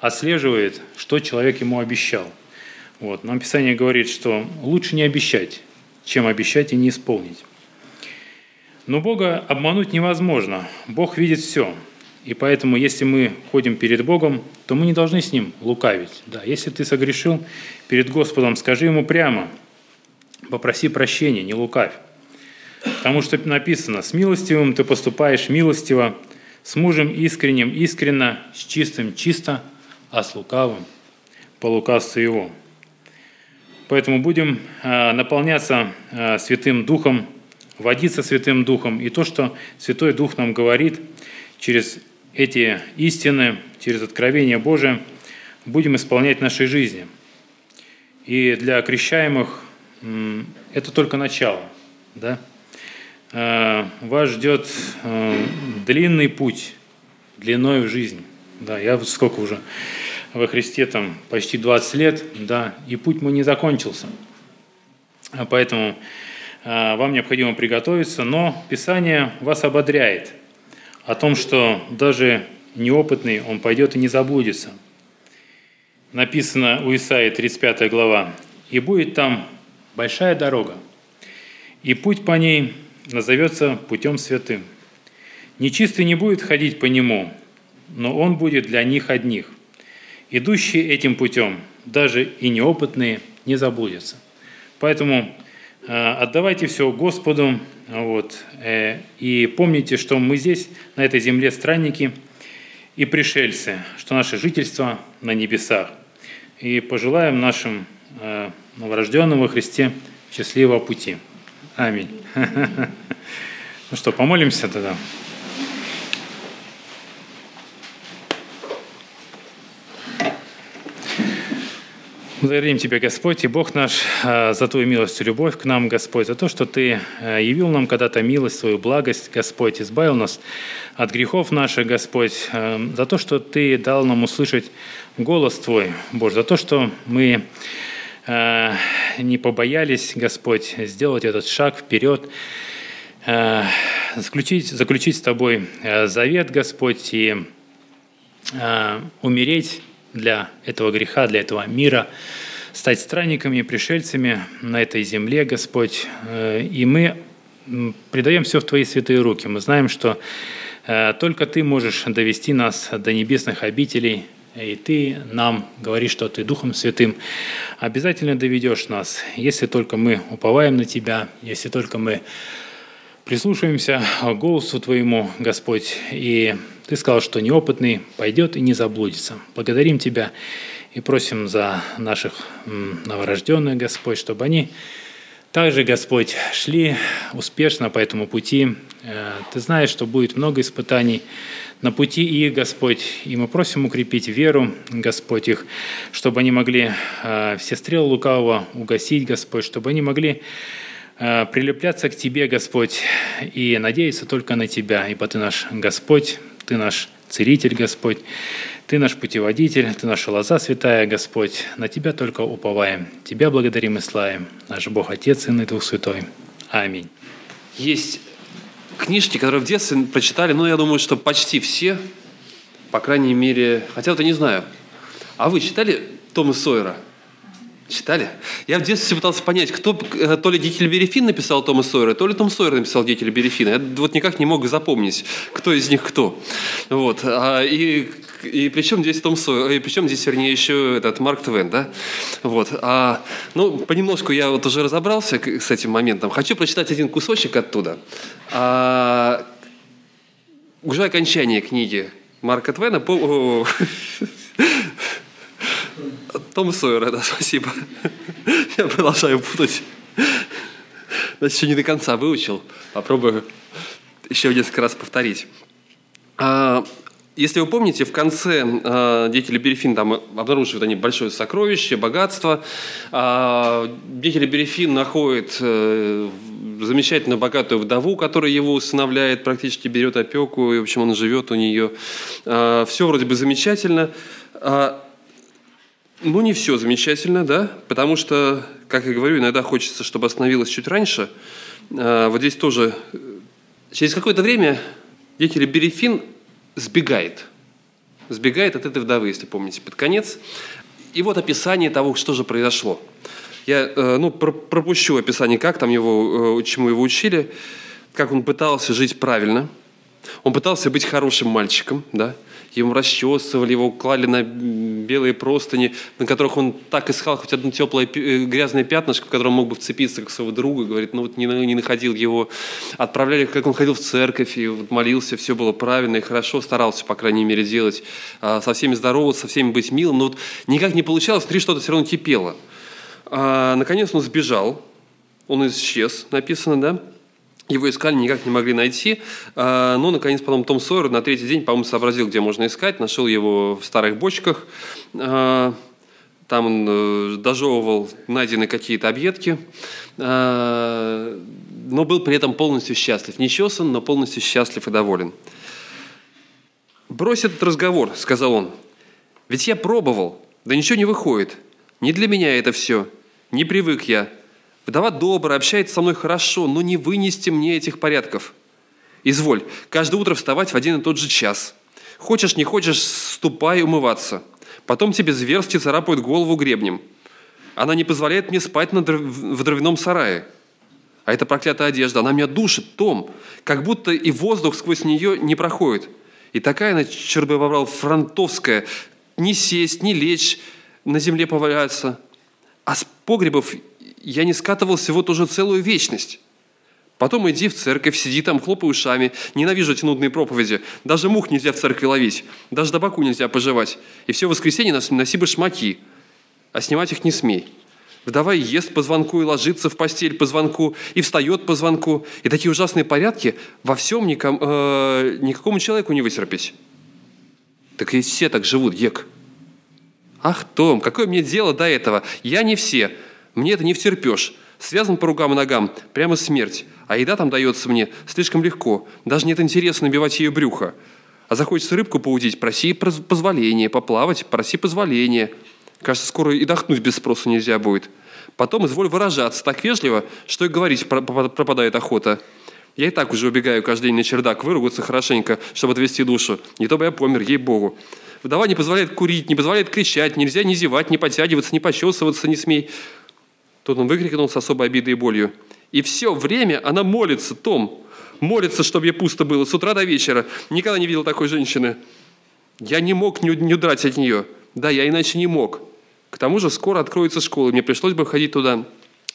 отслеживает, что человек ему обещал. Вот. Нам Писание говорит, что лучше не обещать, чем обещать и не исполнить. Но Бога обмануть невозможно. Бог видит все. И поэтому, если мы ходим перед Богом, то мы не должны с Ним лукавить. Да, если ты согрешил перед Господом, скажи Ему прямо, попроси прощения, не лукавь. Потому что написано, с милостивым ты поступаешь милостиво, с мужем искренним искренно, с чистым чисто, а с лукавым по лукавству его. Поэтому будем а, наполняться а, Святым Духом, водиться Святым Духом. И то, что Святой Дух нам говорит через эти истины, через откровение Божие, будем исполнять в нашей жизни. И для крещаемых это только начало. Да? А, вас ждет длинный путь, длиной в жизнь. Да, я сколько уже во Христе там почти 20 лет, да, и путь мой не закончился. А поэтому а, вам необходимо приготовиться, но Писание вас ободряет о том, что даже неопытный, он пойдет и не заблудится. Написано у Исаии 35 глава, «И будет там большая дорога, и путь по ней назовется путем святым. Нечистый не будет ходить по нему, но он будет для них одних – идущие этим путем, даже и неопытные, не заблудятся. Поэтому э, отдавайте все Господу, вот, э, и помните, что мы здесь, на этой земле, странники и пришельцы, что наше жительство на небесах. И пожелаем нашим э, новорожденным во Христе счастливого пути. Аминь. [laughs] Ну что, помолимся тогда. Благодарим Тебя, Господь, и Бог наш, а, за Твою милость и любовь к нам, Господь, за то, что Ты а, явил нам когда-то милость, свою благость, Господь, избавил нас от грехов наших, Господь, а, за то, что Ты дал нам услышать голос Твой, Боже, за то, что мы не побоялись, Господь, сделать этот шаг вперед, заключить, заключить с Тобой завет, Господь, и умереть для этого греха, для этого мира, стать странниками, пришельцами на этой земле, Господь. Э, и мы предаем все в Твои святые руки. Мы знаем, что э, только Ты можешь довести нас до небесных обителей, и Ты нам говоришь, что Ты Духом Святым обязательно доведешь нас, если только мы уповаем на Тебя, если только мы прислушаемся к голосу Твоему, Господь, и Ты сказал, что неопытный пойдет и не заблудится. Благодарим Тебя и просим за наших новорожденных, Господь, чтобы они также, Господь, шли успешно по этому пути. Э, Ты знаешь, что будет много испытаний на пути их, Господь, и мы просим укрепить веру, Господь, их, чтобы они могли э, все стрелы лукавого угасить, Господь, чтобы они могли э, прилепляться к Тебе, Господь, и надеяться только на Тебя, ибо Ты наш Господь, Ты наш Целитель, Господь, ты наш путеводитель, Ты наша лоза святая, Господь. На Тебя только уповаем. Тебя благодарим и славим. Наш Бог Отец, Сын и Дух Святой. Аминь. Есть книжки, которые в детстве прочитали, ну, я думаю, что почти все, по крайней мере, хотя вот я не знаю. А вы читали Тома Сойера? Читали? Я в детстве пытался понять, кто э, то ли Геккельбери Финн написал Тома Сойера, то ли Том Сойер написал Геккельбери Финна. Я вот никак не мог запомнить, кто из них кто. Вот. А, и, и причем здесь Том Сойер, и причем здесь, вернее, еще этот Марк Твен, да? Вот. А, ну, понемножку я вот уже разобрался с этим моментом. Хочу прочитать один кусочек оттуда. А, уже окончание книги Марка Твена по... [laughs] Том Сойера, да, спасибо. Я продолжаю путать. Значит, еще не до конца выучил. Попробую еще несколько раз повторить. А, если вы помните, в конце э, деятели Берефин там обнаруживают они большое сокровище, богатство. Э, деятели Берефин находят замечательно богатую вдову, которая его усыновляет, практически берет опеку, и, в общем, он живет у нее. Все вроде бы замечательно. Ну, не все замечательно, да, потому что, как я говорю, иногда хочется, чтобы остановилось чуть раньше. А, вот здесь тоже через какое-то время деятель Берефин сбегает. Сбегает от этой вдовы, если помните, под конец. И вот описание того, что же произошло. Я э, ну, пропущу описание, как там его, э, чему его учили, как он пытался жить правильно. Он пытался быть хорошим мальчиком, да, ему расчесывали, его клали на белые простыни, на которых он так искал хоть одно теплое э, грязное пятнышко, в котором мог бы вцепиться как своего друга, говорит, ну вот не, не находил его. Отправляли, как он ходил в церковь и вот молился, все было правильно и хорошо, старался, по крайней мере, делать, а, со всеми здороваться, со всеми быть милым, но вот никак не получалось, внутри что-то все равно кипело. А, наконец он сбежал, он исчез, написано, да, его искали, никак не могли найти. А, но, наконец, потом Том Сойер на третий день, по-моему, сообразил, где можно искать. Нашел его в старых бочках. А, там он э, дожевывал найденные какие-то объедки. А, но был при этом полностью счастлив. Не чесан, но полностью счастлив и доволен. «Брось этот разговор», — сказал он. «Ведь я пробовал, да ничего не выходит. Не для меня это все. Не привык я. Вдова добрая, общается со мной хорошо, но не вынести мне этих порядков. Изволь, каждое утро вставать в один и тот же час. Хочешь, не хочешь, ступай умываться. Потом тебе зверски царапают голову гребнем. Она не позволяет мне спать на дров... в дровяном сарае. А эта проклятая одежда, она меня душит, Том, как будто и воздух сквозь нее не проходит. И такая она, черт бы побрал, фронтовская, не сесть, не лечь, на земле поваляться. А с погребов я не скатывался вот уже целую вечность. Потом иди в церковь, сиди там, хлопай ушами. Ненавижу эти нудные проповеди. Даже мух нельзя в церкви ловить. Даже табаку нельзя пожевать. И все воскресенье носи башмаки. А снимать их не смей. Вдова ест по звонку и ложится в постель по звонку, и встает по звонку. И такие ужасные порядки во всем ником, э, никакому человеку не вытерпеть. Так и все так живут, Ек. Ах, Том, какое мне дело до этого? Я не все. Мне это не втерпешь. Связан по рукам и ногам, прямо смерть. А еда там дается мне слишком легко. Даже нет интереса набивать ее брюхо. А захочется рыбку поудить, проси позволения. Поплавать, проси позволения. Кажется, скоро и дохнуть без спроса нельзя будет. Потом изволь выражаться так вежливо, что и говорить пропадает охота. Я и так уже убегаю каждый день на чердак, выругаться хорошенько, чтобы отвести душу. Не то бы я помер, ей-богу. Вдова не позволяет курить, не позволяет кричать, нельзя ни зевать, ни подтягиваться, ни почесываться, не смей. Тут он выкрикнул с особой обидой и болью. И все время она молится, Том, молится, чтобы ей пусто было, с утра до вечера. Никогда не видел такой женщины. Я не мог не, не удрать от нее. Да, я иначе не мог. К тому же скоро откроется школа, мне пришлось бы ходить туда.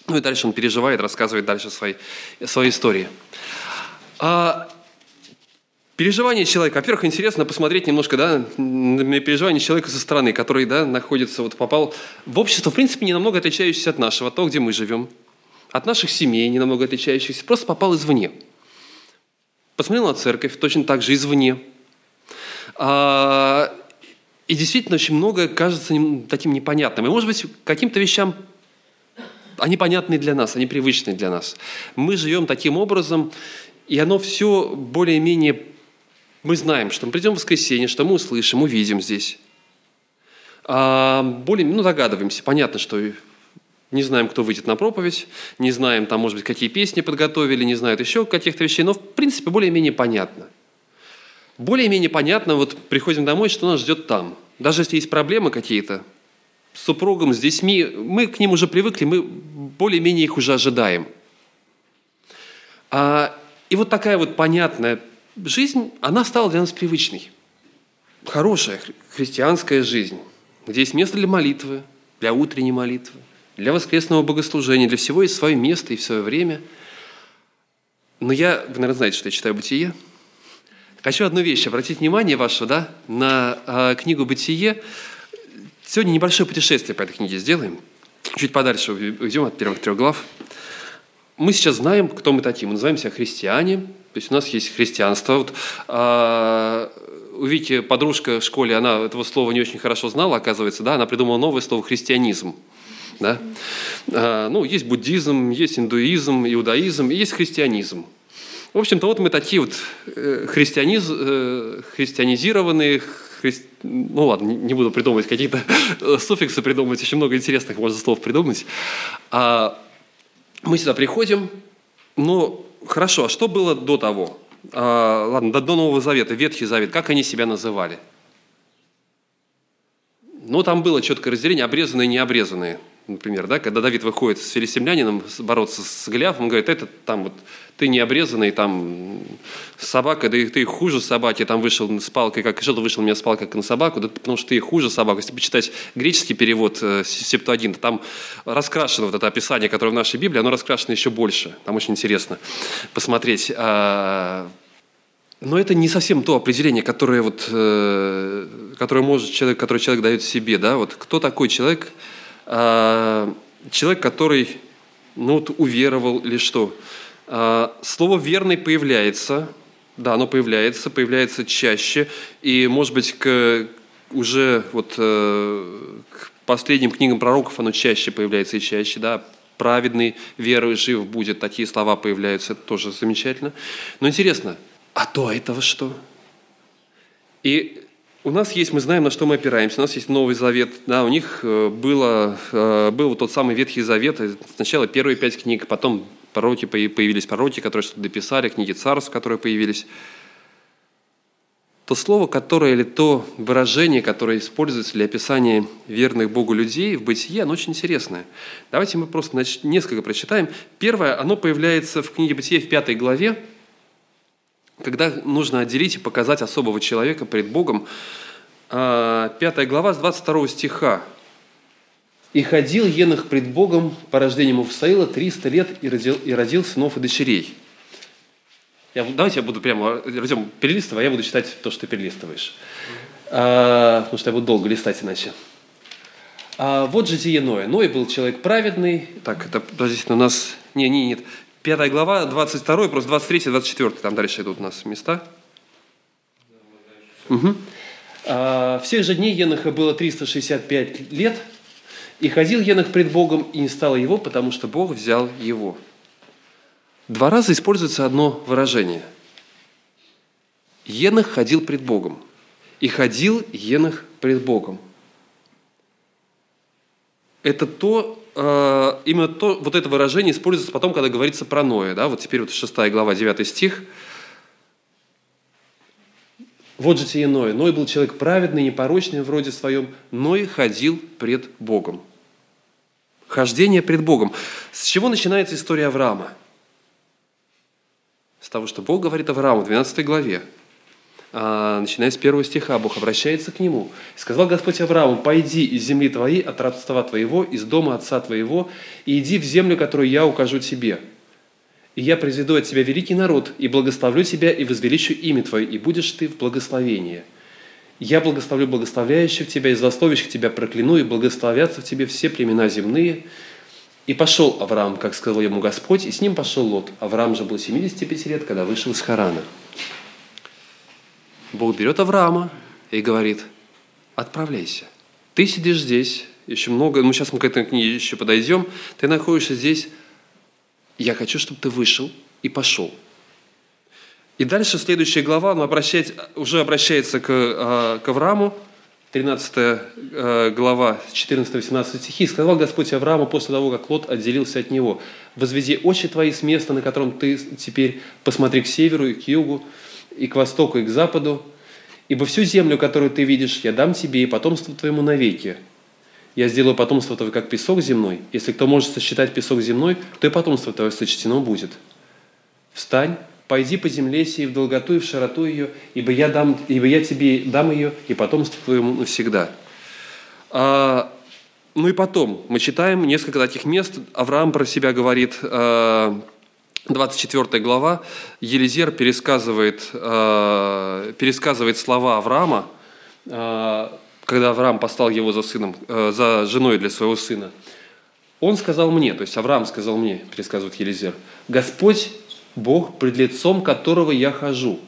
Ну и дальше он переживает, рассказывает дальше свои, свои истории. А переживание человека. Во-первых, интересно посмотреть немножко да, на переживание человека со стороны, который да, находится, вот попал в общество, в принципе, не намного отличающееся от нашего, от того, где мы живем, от наших семей, не намного отличающихся, просто попал извне. Посмотрел на церковь, точно так же извне. А, и действительно очень многое кажется таким непонятным. И, может быть, каким-то вещам они понятны для нас, они привычны для нас. Мы живем таким образом, и оно все более-менее мы знаем, что мы придем в воскресенье, что мы услышим, увидим здесь. А более, ну, догадываемся. Понятно, что не знаем, кто выйдет на проповедь, не знаем, там, может быть, какие песни подготовили, не знают еще каких-то вещей, но, в принципе, более-менее понятно. Более-менее понятно, вот приходим домой, что нас ждет там. Даже если есть проблемы какие-то с супругом, с детьми, мы к ним уже привыкли, мы более-менее их уже ожидаем. А, и вот такая вот понятная жизнь, она стала для нас привычной. Хорошая христианская жизнь, где есть место для молитвы, для утренней молитвы, для воскресного богослужения, для всего есть свое место и свое время. Но я, вы, наверное, знаете, что я читаю «Бытие». Хочу одну вещь обратить внимание ваше да, на э, книгу «Бытие». Сегодня небольшое путешествие по этой книге сделаем. Чуть подальше уйдем от первых трех глав. Мы сейчас знаем, кто мы такие. Мы называем себя христиане, то есть у нас есть христианство. Вот, а, увидите, подружка в школе, она этого слова не очень хорошо знала, оказывается, да, она придумала новое слово «христианизм». Да? А, ну, есть буддизм, есть индуизм, иудаизм, и есть христианизм. В общем-то, вот мы такие вот э, христианиз, э, христианизированные, хри... ну ладно, не буду придумывать какие-то суффиксы придумывать, очень много интересных можно слов придумать. А мы сюда приходим, но хорошо, а что было до того? А, ладно, до, до Нового Завета, Ветхий Завет, как они себя называли? Ну, там было четкое разделение, обрезанные и необрезанные например, да, когда Давид выходит с филистимлянином бороться с Голиафом, он говорит, это там вот ты не обрезанный, там собака, да и ты хуже собаки, там вышел с палкой, как что-то вышел у меня с палкой, как на собаку, да, потому что ты хуже собаку. Если почитать греческий перевод э, Септуагин, там раскрашено вот это описание, которое в нашей Библии, оно раскрашено еще больше. Там очень интересно посмотреть. А, но это не совсем то определение, которое, вот, э, которое может человек, которое человек дает себе. Да? Вот кто такой человек, человек, который ну, вот, уверовал или что. А, слово «верный» появляется, да, оно появляется, появляется чаще, и, может быть, к, уже вот, э, к последним книгам пророков оно чаще появляется и чаще, да, праведный, верой жив будет, такие слова появляются, это тоже замечательно. Но интересно, а до этого что? И у нас есть, мы знаем, на что мы опираемся. У нас есть Новый Завет. Да, у них э, было, э, был тот самый Ветхий Завет. Сначала первые пять книг, потом пророки, появились пророки, которые что-то дописали, книги царств, которые появились. То слово, которое или то выражение, которое используется для описания верных Богу людей в бытие, оно очень интересное. Давайте мы просто несколько прочитаем. Первое, оно появляется в книге Бытия в пятой главе, когда нужно отделить и показать особого человека пред Богом. А, пятая глава с 22 стиха. «И ходил Енах пред Богом по рождению Муфсаила 300 лет и родил, и родил сынов и дочерей». Я, давайте я буду прямо, Артем, перелистывай, а я буду читать то, что ты перелистываешь. А, потому что я буду долго листать иначе. А, вот житие Ноя. Ной был человек праведный. Так, это, подождите, у нас... Не, не, нет. Пятая глава, 22, просто 23, 24, там дальше идут у нас места. Угу. Всех же дней Еноха было 365 лет, и ходил Енох пред Богом, и не стало его, потому что Бог взял его. Два раза используется одно выражение. Енох ходил пред Богом. И ходил Енох пред Богом. Это то, Э, именно то, вот это выражение используется потом, когда говорится про Ноя. Да? Вот теперь вот 6 глава, 9 стих. Вот же тебе Ной. Ной был человек праведный, непорочный в роде своем. Ной ходил пред Богом. Хождение пред Богом. С чего начинается история Авраама? С того, что Бог говорит Аврааму в 12 главе, начиная с первого стиха, Бог обращается к нему. «Сказал Господь Аврааму, пойди из земли твоей, от рабства твоего, из дома отца твоего, и иди в землю, которую я укажу тебе. И я произведу от тебя великий народ, и благословлю тебя, и возвеличу имя твое, и будешь ты в благословении. Я благословлю благословляющих тебя, и злословящих тебя прокляну, и благословятся в тебе все племена земные». И пошел Авраам, как сказал ему Господь, и с ним пошел Лот. Авраам же был 75 лет, когда вышел из Харана. Бог берет Авраама и говорит, отправляйся. Ты сидишь здесь, еще много, ну сейчас мы к этой книге еще подойдем, ты находишься здесь, я хочу, чтобы ты вышел и пошел. И дальше следующая глава, он обращается, уже обращается к, а, к Аврааму, 13 а, глава, 14-18 стихи. «Сказал Господь Аврааму после того, как Лот отделился от него, «Возведи очи твои с места, на котором ты теперь посмотри к северу и к югу, и к востоку, и к западу, ибо всю землю, которую ты видишь, я дам тебе и потомству твоему навеки. Я сделаю потомство твое, как песок земной. Если кто может сосчитать песок земной, то и потомство твое сочтено будет. Встань, пойди по земле сей в долготу и в широту ее, ибо я, дам, ибо я тебе дам ее и потомство твоему навсегда». А, ну и потом, мы читаем несколько таких мест. Авраам про себя говорит, а, 24 глава, Елизер пересказывает, э, пересказывает слова Авраама, э, когда Авраам послал его за, сыном, э, за женой для своего сына. Он сказал мне, то есть Авраам сказал мне, пересказывает Елизер, «Господь, Бог, пред лицом которого я хожу,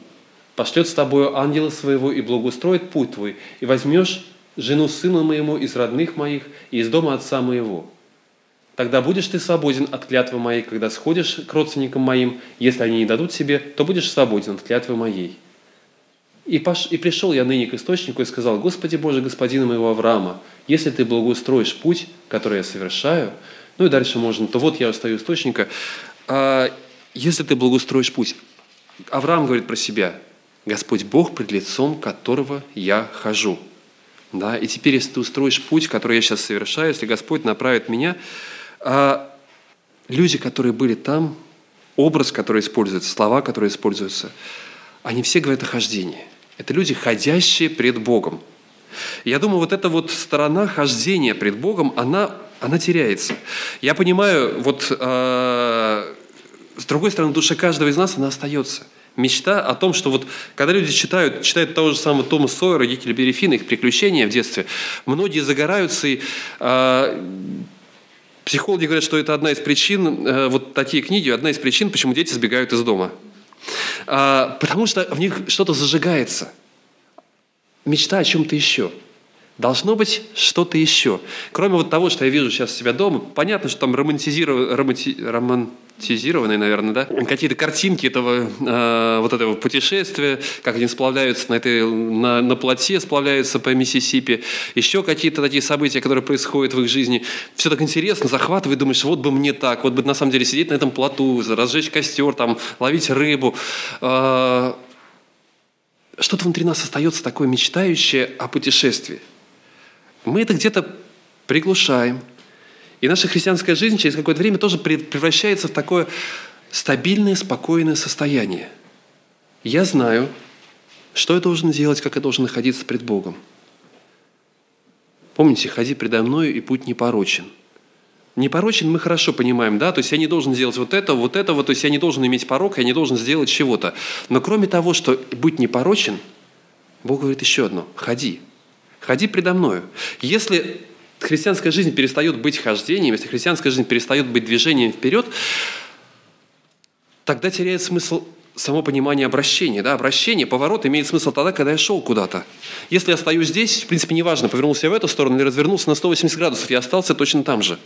пошлет с тобою ангела своего и благоустроит путь твой, и возьмешь жену сына моему из родных моих и из дома отца моего» Тогда будешь ты свободен от клятвы моей, когда сходишь к родственникам моим. Если они не дадут себе, то будешь свободен от клятвы моей. И, пош... и пришел я ныне к источнику и сказал, Господи Боже, Господина моего Авраама, если ты благоустроишь путь, который я совершаю, ну и дальше можно, то вот я устаю источника, а, если ты благоустроишь путь. Авраам говорит про себя, Господь Бог, пред лицом которого я хожу. Да? И теперь, если ты устроишь путь, который я сейчас совершаю, если Господь направит меня, а люди, которые были там, образ, который используется, слова, которые используются, они все говорят о хождении. Это люди, ходящие пред Богом. Я думаю, вот эта вот сторона хождения пред Богом, она, она теряется. Я понимаю, вот э, с другой стороны, в душе каждого из нас она остается. Мечта о том, что вот когда люди читают, читают того же самого Тома Сойера, Гикеля Фина, их приключения в детстве, многие загораются и э, Психологи говорят, что это одна из причин, э, вот такие книги, одна из причин, почему дети сбегают из дома. А, потому что в них что-то зажигается. Мечта о чем-то еще. Должно быть что-то еще. Кроме вот того, что я вижу сейчас себя дома, понятно, что там романтизированные, романти, роман, романтизированные, наверное, да, какие-то картинки этого, э, вот этого путешествия, как они сплавляются на, этой, на, на плоте, сплавляются по Миссисипи, еще какие-то такие события, которые происходят в их жизни. Все так интересно, захватывает, думаешь, вот бы мне так, вот бы на самом деле сидеть на этом плоту, разжечь костер, там, ловить рыбу. Э, что-то внутри нас остается такое мечтающее о путешествии. Мы это где-то приглушаем – и наша христианская жизнь через какое-то время тоже превращается в такое стабильное, спокойное состояние. Я знаю, что я должен делать, как я должен находиться пред Богом. Помните, ходи предо мною, и путь непорочен. Непорочен мы хорошо понимаем, да, то есть я не должен делать вот это, вот этого, то есть я не должен иметь порог, я не должен сделать чего-то. Но кроме того, что быть непорочен, Бог говорит еще одно – ходи. Ходи предо мною. Если христианская жизнь перестает быть хождением, если христианская жизнь перестает быть движением вперед, тогда теряет смысл само понимание обращения. Да? Обращение, поворот имеет смысл тогда, когда я шел куда-то. Если я стою здесь, в принципе, неважно, повернулся я в эту сторону или развернулся на 180 градусов, я остался точно там же.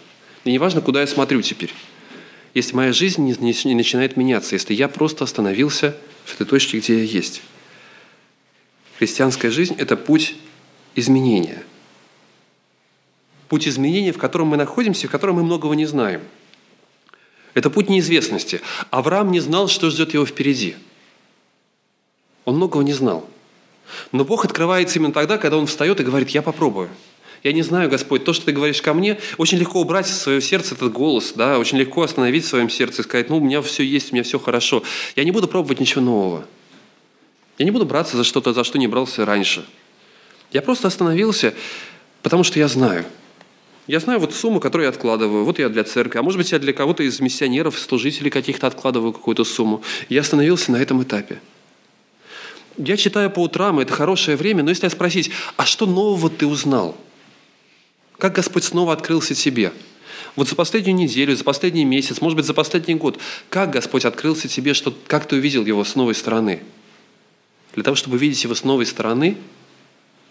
И неважно, куда я смотрю теперь. Если моя жизнь не, начинает меняться, если я просто остановился в этой точке, где я есть. Христианская жизнь – это путь изменения – путь изменения, в котором мы находимся, в котором мы многого не знаем. Это путь неизвестности. Авраам не знал, что ждет его впереди. Он многого не знал. Но Бог открывается именно тогда, когда Он встает и говорит, я попробую. Я не знаю, Господь, то, что Ты говоришь ко мне, очень легко убрать из своего сердца этот голос, да, очень легко остановить в своем сердце и сказать, ну, у меня все есть, у меня все хорошо. Я не буду пробовать ничего нового. Я не буду браться за что-то, за что не брался раньше. Я просто остановился, потому что я знаю. Я знаю вот сумму, которую я откладываю. Вот я для церкви. А может быть, я для кого-то из миссионеров, служителей каких-то откладываю какую-то сумму. Я остановился на этом этапе. Я читаю по утрам, и это хорошее время, но если спросить, а что нового ты узнал? Как Господь снова открылся тебе? Вот за последнюю неделю, за последний месяц, может быть, за последний год, как Господь открылся тебе, что, как ты увидел Его с новой стороны? Для того, чтобы видеть Его с новой стороны,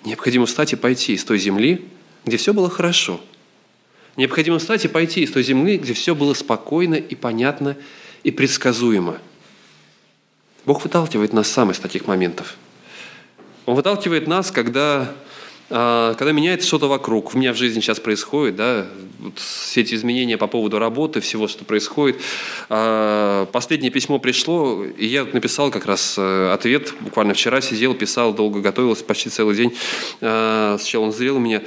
необходимо встать и пойти из той земли, где все было хорошо. Необходимо встать и пойти из той земли, где все было спокойно и понятно и предсказуемо – Бог выталкивает нас сам из таких моментов. Он выталкивает нас, когда, когда меняется что-то вокруг. У меня в жизни сейчас происходит, да, вот все эти изменения по поводу работы, всего, что происходит. А, последнее письмо пришло, и я написал как раз э, ответ. Буквально вчера сидел, писал, долго готовился, почти целый день. А, сначала он зрел у меня,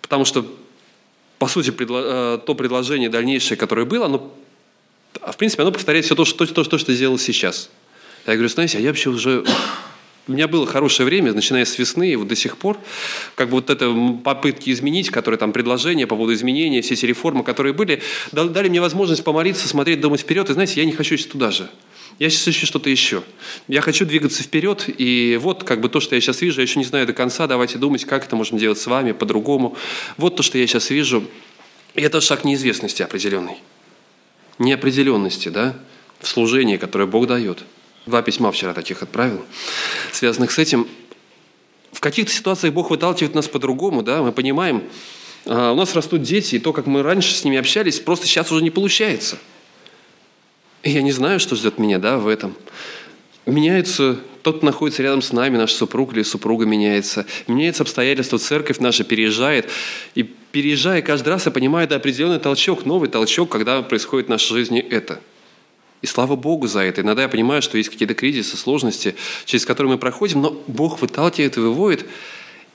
потому что, по сути, то предложение дальнейшее, которое было, оно, в принципе, оно повторяет все то, что, то, что, что сделал сейчас – я говорю, знаете, а я вообще уже... У меня было хорошее время, начиная с весны и вот до сих пор, как бы вот это попытки изменить, которые там предложения по поводу изменения, все эти реформы, которые были, дали мне возможность помолиться, смотреть, думать вперед. И знаете, я не хочу туда же. Я сейчас ищу что-то еще. Я хочу двигаться вперед, и вот как бы то, что я сейчас вижу, я еще не знаю до конца, давайте думать, как это можно делать с вами по-другому. Вот то, что я сейчас вижу, и это шаг неизвестности определенный. Неопределенности, да, в служении, которое Бог дает – Два письма вчера таких отправил, связанных с этим. В каких-то ситуациях Бог выталкивает нас по-другому, да, мы понимаем, а, у нас растут дети, и то, как мы раньше с ними общались, просто сейчас уже не получается. Я не знаю, что ждет меня, да, в этом. Меняется тот, кто находится рядом с нами, наш супруг или супруга меняется. Меняется обстоятельства, церковь наша переезжает. И переезжая каждый раз, я понимаю, это определенный толчок, новый толчок, когда происходит в нашей жизни это – и слава Богу за это. Иногда я понимаю, что есть какие-то кризисы, сложности, через которые мы проходим, но Бог выталкивает и выводит.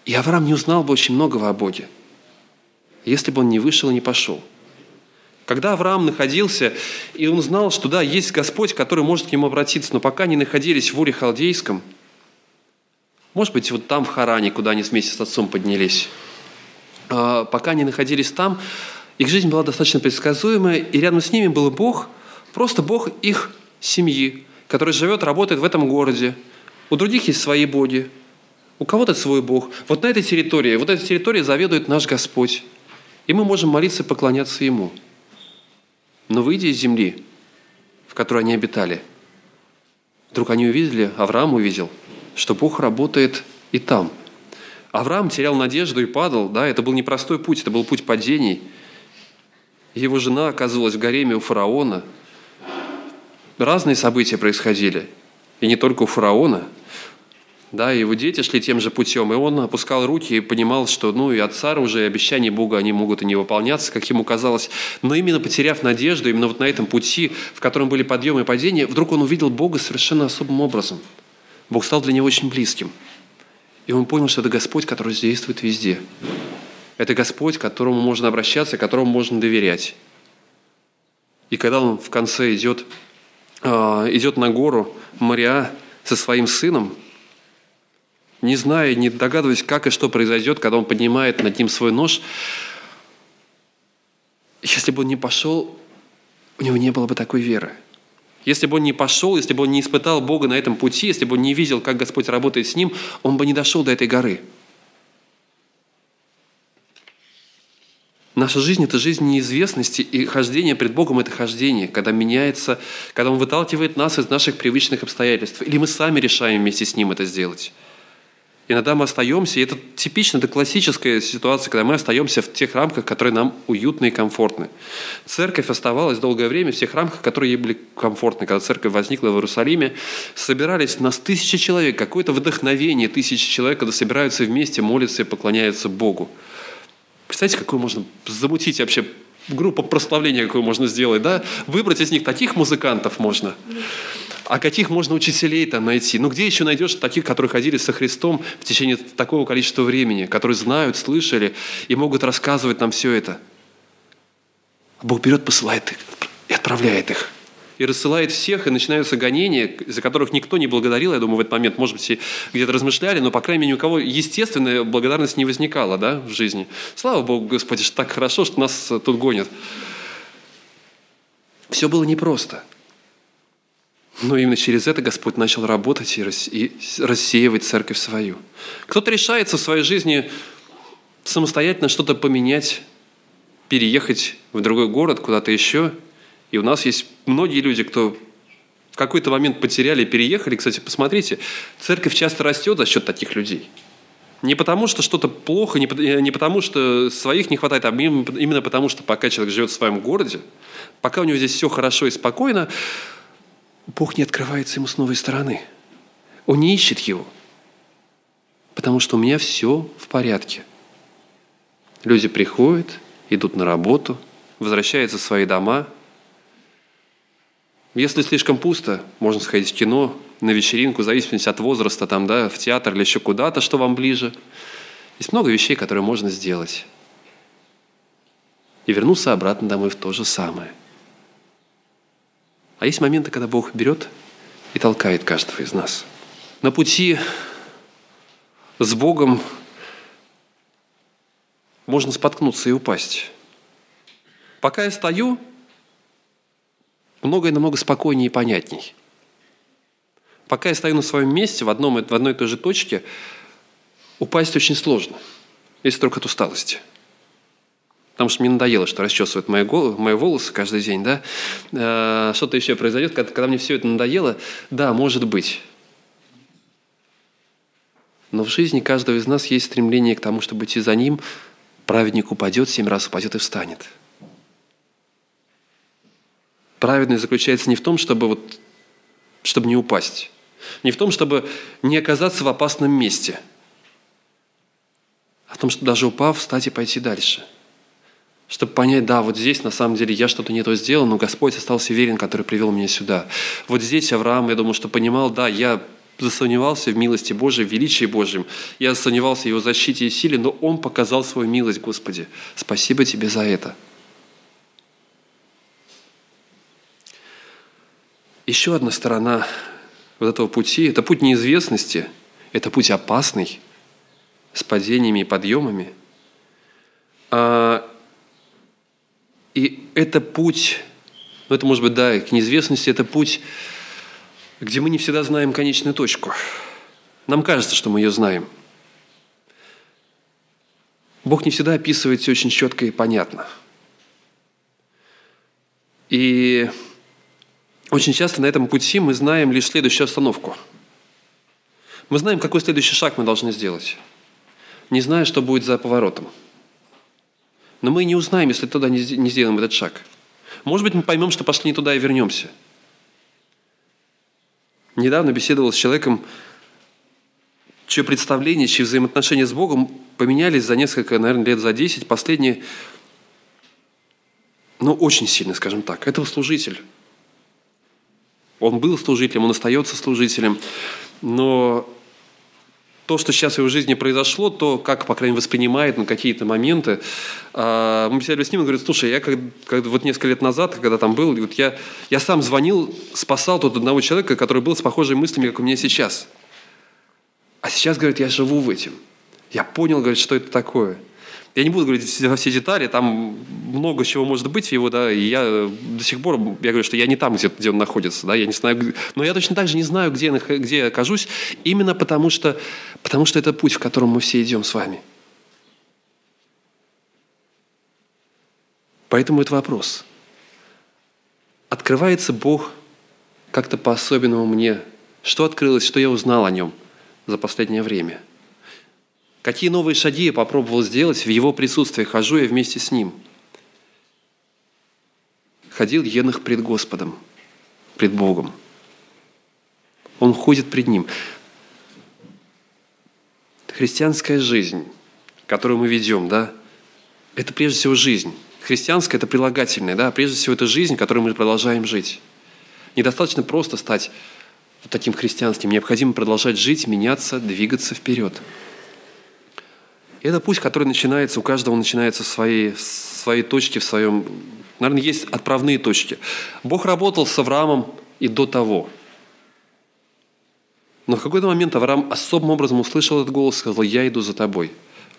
И Авраам не узнал бы очень многого о Боге, если бы он не вышел и не пошел. Когда Авраам находился, и он знал, что да, есть Господь, который может к нему обратиться, но пока не находились в Уре Халдейском, может быть, вот там, в Харане, куда они вместе с отцом поднялись, а, пока они находились там, их жизнь была достаточно предсказуемая, и рядом с ними был Бог – Просто Бог их семьи, который живет, работает в этом городе. У других есть свои боги. У кого-то свой Бог. Вот на этой территории, вот этой территорией заведует наш Господь. И мы можем молиться и поклоняться Ему. Но выйдя из земли, в которой они обитали, вдруг они увидели, Авраам увидел, что Бог работает и там. Авраам терял надежду и падал, да, это был непростой путь, это был путь падений. Его жена оказывалась в гареме у фараона – разные события происходили. И не только у фараона. Да, его дети шли тем же путем, и он опускал руки и понимал, что ну и от цара уже и обещания Бога, они могут и не выполняться, как ему казалось. Но именно потеряв надежду, именно вот на этом пути, в котором были подъемы и падения, вдруг он увидел Бога совершенно особым образом. Бог стал для него очень близким. И он понял, что это Господь, который действует везде. Это Господь, к которому можно обращаться, которому можно доверять. И когда он в конце идет идет на гору Мария со своим сыном, не зная, не догадываясь, как и что произойдет, когда он поднимает над ним свой нож, если бы он не пошел, у него не было бы такой веры. Если бы он не пошел, если бы он не испытал Бога на этом пути, если бы он не видел, как Господь работает с ним, он бы не дошел до этой горы – Наша жизнь – это жизнь неизвестности, и хождение пред Богом – это хождение, когда меняется, когда Он выталкивает нас из наших привычных обстоятельств, или мы сами решаем вместе с Ним это сделать. Иногда мы остаемся, и это типично, это классическая ситуация, когда мы остаемся в тех рамках, которые нам уютны и комфортны. Церковь оставалась долгое время в тех рамках, которые ей были комфортны. Когда церковь возникла в Иерусалиме, собирались нас тысячи человек, какое-то вдохновение тысячи человек, когда собираются вместе, молятся и поклоняются Богу. Представляете, какую можно замутить вообще группу прославления, какую можно сделать, да? Выбрать из них таких музыкантов можно. А каких можно учителей там найти? Ну где еще найдешь таких, которые ходили со Христом в течение такого количества времени, которые знают, слышали и могут рассказывать нам все это? А Бог берет, посылает их и отправляет их и рассылает всех, и начинаются гонения, за которых никто не благодарил, я думаю, в этот момент, может быть, где-то размышляли, но, по крайней мере, ни у кого естественная благодарность не возникала да, в жизни. Слава Богу, Господи, что так хорошо, что нас тут гонят. Все было непросто. Но именно через это Господь начал работать и рассеивать церковь свою. Кто-то решается в своей жизни самостоятельно что-то поменять, переехать в другой город, куда-то еще. И у нас есть многие люди, кто в какой-то момент потеряли, переехали. Кстати, посмотрите, церковь часто растет за счет таких людей. Не потому, что что-то плохо, не потому, что своих не хватает, а именно потому, что пока человек живет в своем городе, пока у него здесь все хорошо и спокойно, Бог не открывается ему с новой стороны. Он не ищет его. Потому что у меня все в порядке. Люди приходят, идут на работу, возвращаются в свои дома. Если слишком пусто, можно сходить в кино, на вечеринку, в зависимости от возраста, там, да, в театр или еще куда-то, что вам ближе. Есть много вещей, которые можно сделать. И вернуться обратно домой в то же самое – а есть моменты, когда Бог берет и толкает каждого из нас. На пути с Богом можно споткнуться и упасть. Пока я стою, многое намного спокойнее и понятней. Пока я стою на своем месте, в, одном, в одной и той же точке, упасть очень сложно, если только от усталости – потому что мне надоело, что расчесывают мои, головы, мои волосы каждый день, да, э, что-то еще произойдет, когда, когда мне все это надоело, да, может быть. Но в жизни каждого из нас есть стремление к тому, чтобы идти за ним, праведник упадет, семь раз упадет и встанет. Праведность заключается не в том, чтобы, вот, чтобы не упасть, не в том, чтобы не оказаться в опасном месте, а в том, что даже упав, встать и пойти дальше – чтобы понять, да, вот здесь на самом деле я что-то не то сделал, но Господь остался верен, который привел меня сюда. Вот здесь Авраам, я думаю, что понимал, да, я засомневался в милости Божией, в величии Божьем. Я засомневался в Его защите и силе, но Он показал свою милость, Господи. Спасибо Тебе за это. Еще одна сторона вот этого пути – это путь неизвестности, это путь опасный, с падениями и подъемами. А и это путь, ну это может быть, да, к неизвестности, это путь, где мы не всегда знаем конечную точку. Нам кажется, что мы ее знаем. Бог не всегда описывает все очень четко и понятно. И очень часто на этом пути мы знаем лишь следующую остановку. Мы знаем, какой следующий шаг мы должны сделать, не зная, что будет за поворотом – но мы не узнаем, если туда не сделаем этот шаг. Может быть, мы поймем, что пошли не туда и вернемся. Недавно беседовал с человеком, чье представление, чьи взаимоотношения с Богом поменялись за несколько, наверное, лет за десять. Последние, ну, очень сильно, скажем так. Это служитель. Он был служителем, он остается служителем, но то, что сейчас в его жизни произошло, то, как, по крайней мере, воспринимает на какие-то моменты. А, мы беседовали с ним, он говорит, слушай, я как, как, вот несколько лет назад, когда там был, вот я, я сам звонил, спасал тут одного человека, который был с похожими мыслями, как у меня сейчас. А сейчас, говорит, я живу в этом. Я понял, говорит, что это такое. Я не буду говорить во все детали, там много чего может быть его, да, и я до сих пор, я говорю, что я не там, где, где он находится, да, я не знаю, но я точно так же не знаю, где, где я окажусь, именно потому что, потому что это путь, в котором мы все идем с вами. Поэтому это вопрос. Открывается Бог как-то по-особенному мне? Что открылось, что я узнал о Нем за последнее время – Какие новые шаги я попробовал сделать в его присутствии, хожу я вместе с ним. Ходил Енах пред Господом, пред Богом. Он ходит пред Ним. Христианская жизнь, которую мы ведем, да, это прежде всего жизнь. Христианская – это прилагательное, да, прежде всего это жизнь, которой мы продолжаем жить. Недостаточно просто стать вот таким христианским. Необходимо продолжать жить, меняться, двигаться вперед. Это путь, который начинается, у каждого начинается в своей, в своей точке, в своем... Наверное, есть отправные точки. Бог работал с Авраамом и до того. Но в какой-то момент Авраам особым образом услышал этот голос и сказал, я иду за тобой.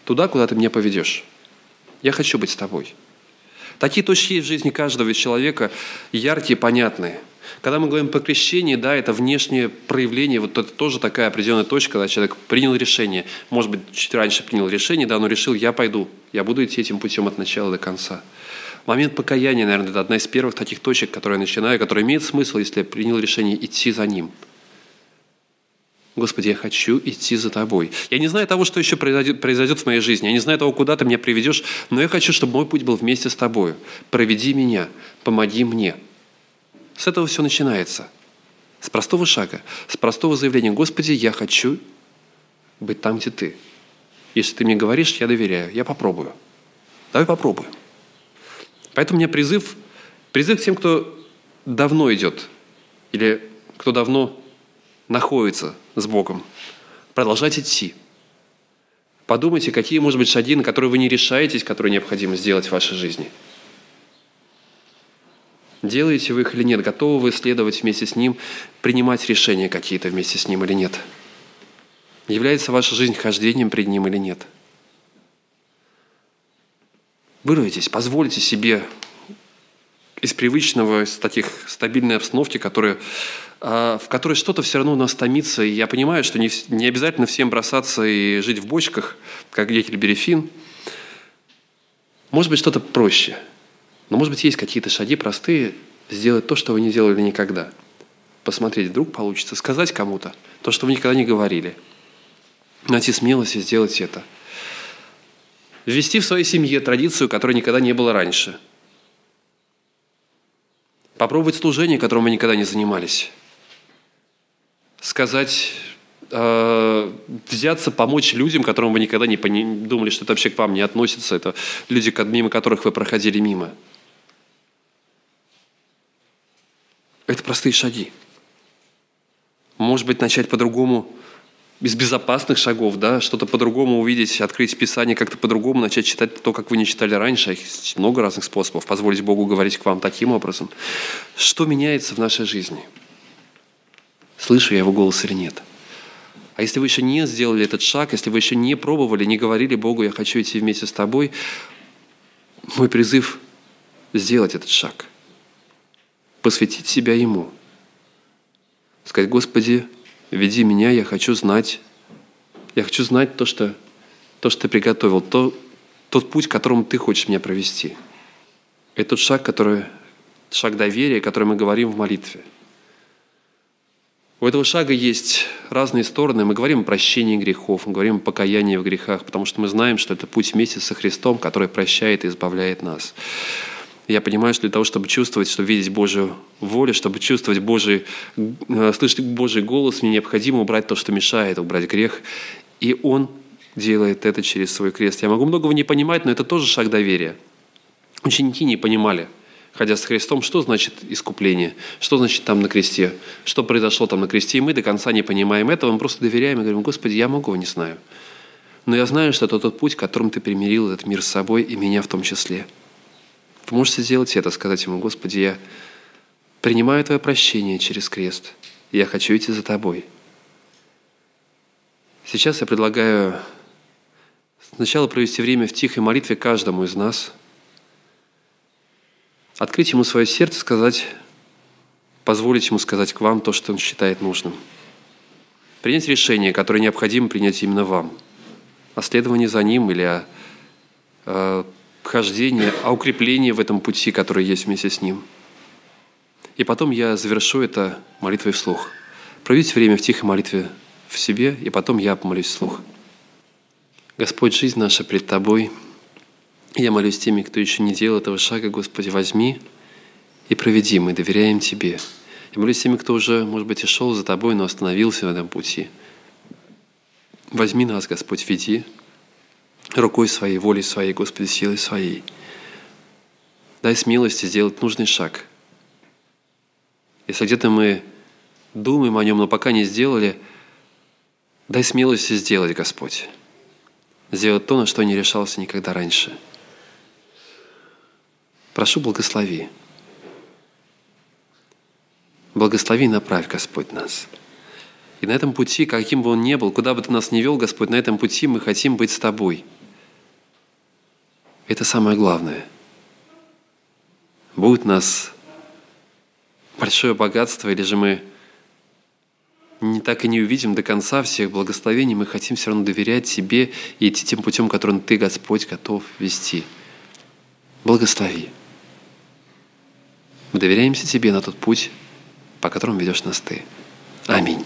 Туда, куда ты меня поведешь. Я хочу быть с тобой. Такие точки есть в жизни каждого человека, яркие, понятные. Когда мы говорим по крещении, да, это внешнее проявление, вот это тоже такая определенная точка, когда человек принял решение, может быть, чуть раньше принял решение, да, но решил, я пойду, я буду идти этим путем от начала до конца. Момент покаяния, наверное, это одна из первых таких точек, которые я начинаю, которая имеет смысл, если я принял решение идти за ним. Господи, я хочу идти за Тобой. Я не знаю того, что еще произойдет, произойдет в моей жизни. Я не знаю того, куда Ты меня приведешь, но я хочу, чтобы мой путь был вместе с Тобою. Проведи меня, помоги мне – с этого все начинается. С простого шага, с простого заявления. Господи, я хочу быть там, где Ты. Если Ты мне говоришь, я доверяю, я попробую. Давай попробуем. Поэтому у меня призыв, призыв тем, кто давно идет, или кто давно находится с Богом. Продолжать идти. Подумайте, какие, может быть, шаги, на которые вы не решаетесь, которые необходимо сделать в вашей жизни – Делаете вы их или нет? Готовы вы следовать вместе с Ним, принимать решения какие-то вместе с Ним или нет? Является ваша жизнь хождением пред Ним или нет? Вырвитесь, позвольте себе из привычного, из таких стабильной обстановки, которая, в которой что-то все равно у нас томится. И я понимаю, что не, не обязательно всем бросаться и жить в бочках, как Гекель Может быть, что-то проще – но, может быть, есть какие-то шаги простые, сделать то, что вы не делали никогда. Посмотреть, вдруг получится. Сказать кому-то то, что вы никогда не говорили. Найти смелость и сделать это. Ввести в своей семье традицию, которой никогда не было раньше. Попробовать служение, которым вы никогда не занимались. Сказать э, взяться помочь людям, которым вы никогда не думали, что это вообще к вам не относится. Это люди, мимо которых вы проходили мимо. Это простые шаги. Может быть, начать по-другому, из безопасных шагов, да, что-то по-другому увидеть, открыть Писание как-то по-другому, начать читать то, как вы не читали раньше. Есть много разных способов. Позволить Богу говорить к вам таким образом. Что меняется в нашей жизни? Слышу я его голос или нет? А если вы еще не сделали этот шаг, если вы еще не пробовали, не говорили Богу, я хочу идти вместе с тобой, мой призыв – сделать этот шаг – посвятить себя Ему. Сказать, Господи, веди меня, я хочу знать, я хочу знать то, что, то, что Ты приготовил, то, тот путь, которым Ты хочешь меня провести. Это тот шаг, который, шаг доверия, который мы говорим в молитве. У этого шага есть разные стороны. Мы говорим о прощении грехов, мы говорим о покаянии в грехах, потому что мы знаем, что это путь вместе со Христом, который прощает и избавляет нас я понимаю, что для того, чтобы чувствовать, чтобы видеть Божью волю, чтобы чувствовать Божий, э, слышать Божий голос, мне необходимо убрать то, что мешает, убрать грех. И Он делает это через свой крест. Я могу многого не понимать, но это тоже шаг доверия. Ученики не понимали, ходя с Христом, что значит искупление, что значит там на кресте, что произошло там на кресте. И мы до конца не понимаем этого, мы просто доверяем и говорим, Господи, я могу, не знаю. Но я знаю, что это тот путь, которым Ты примирил этот мир с собой и меня в том числе. Вы можете сделать это, сказать ему, Господи, я принимаю Твое прощение через крест. Я хочу идти за Тобой. Сейчас я предлагаю сначала провести время в тихой молитве каждому из нас, открыть ему свое сердце, сказать, позволить ему сказать к вам то, что он считает нужным. Принять решение, которое необходимо принять именно вам. О следовании за ним или о, о хождение, а укрепление в этом пути, который есть вместе с Ним. И потом я завершу это молитвой вслух. Проведите время в тихой молитве в себе, и потом я помолюсь вслух. Господь, жизнь наша пред Тобой. Я молюсь теми, кто еще не делал этого шага, Господи, возьми и проведи, мы доверяем Тебе. Я молюсь теми, кто уже, может быть, и шел за Тобой, но остановился в этом пути. Возьми нас, Господь, веди, рукой своей, волей своей, Господи, силой своей. Дай смелости сделать нужный шаг. Если где-то мы думаем о нем, но пока не сделали, дай смелости сделать, Господь. Сделать то, на что не решался никогда раньше. Прошу, благослови. Благослови и направь, Господь, нас. И на этом пути, каким бы он ни был, куда бы ты нас ни вел, Господь, на этом пути мы хотим быть с Тобой. Это самое главное. Будет у нас большое богатство, или же мы не так и не увидим до конца всех благословений, мы хотим все равно доверять Тебе и идти тем путем, которым Ты, Господь, готов вести. Благослови. Мы доверяемся Тебе на тот путь, по которому ведешь нас Ты. Аминь.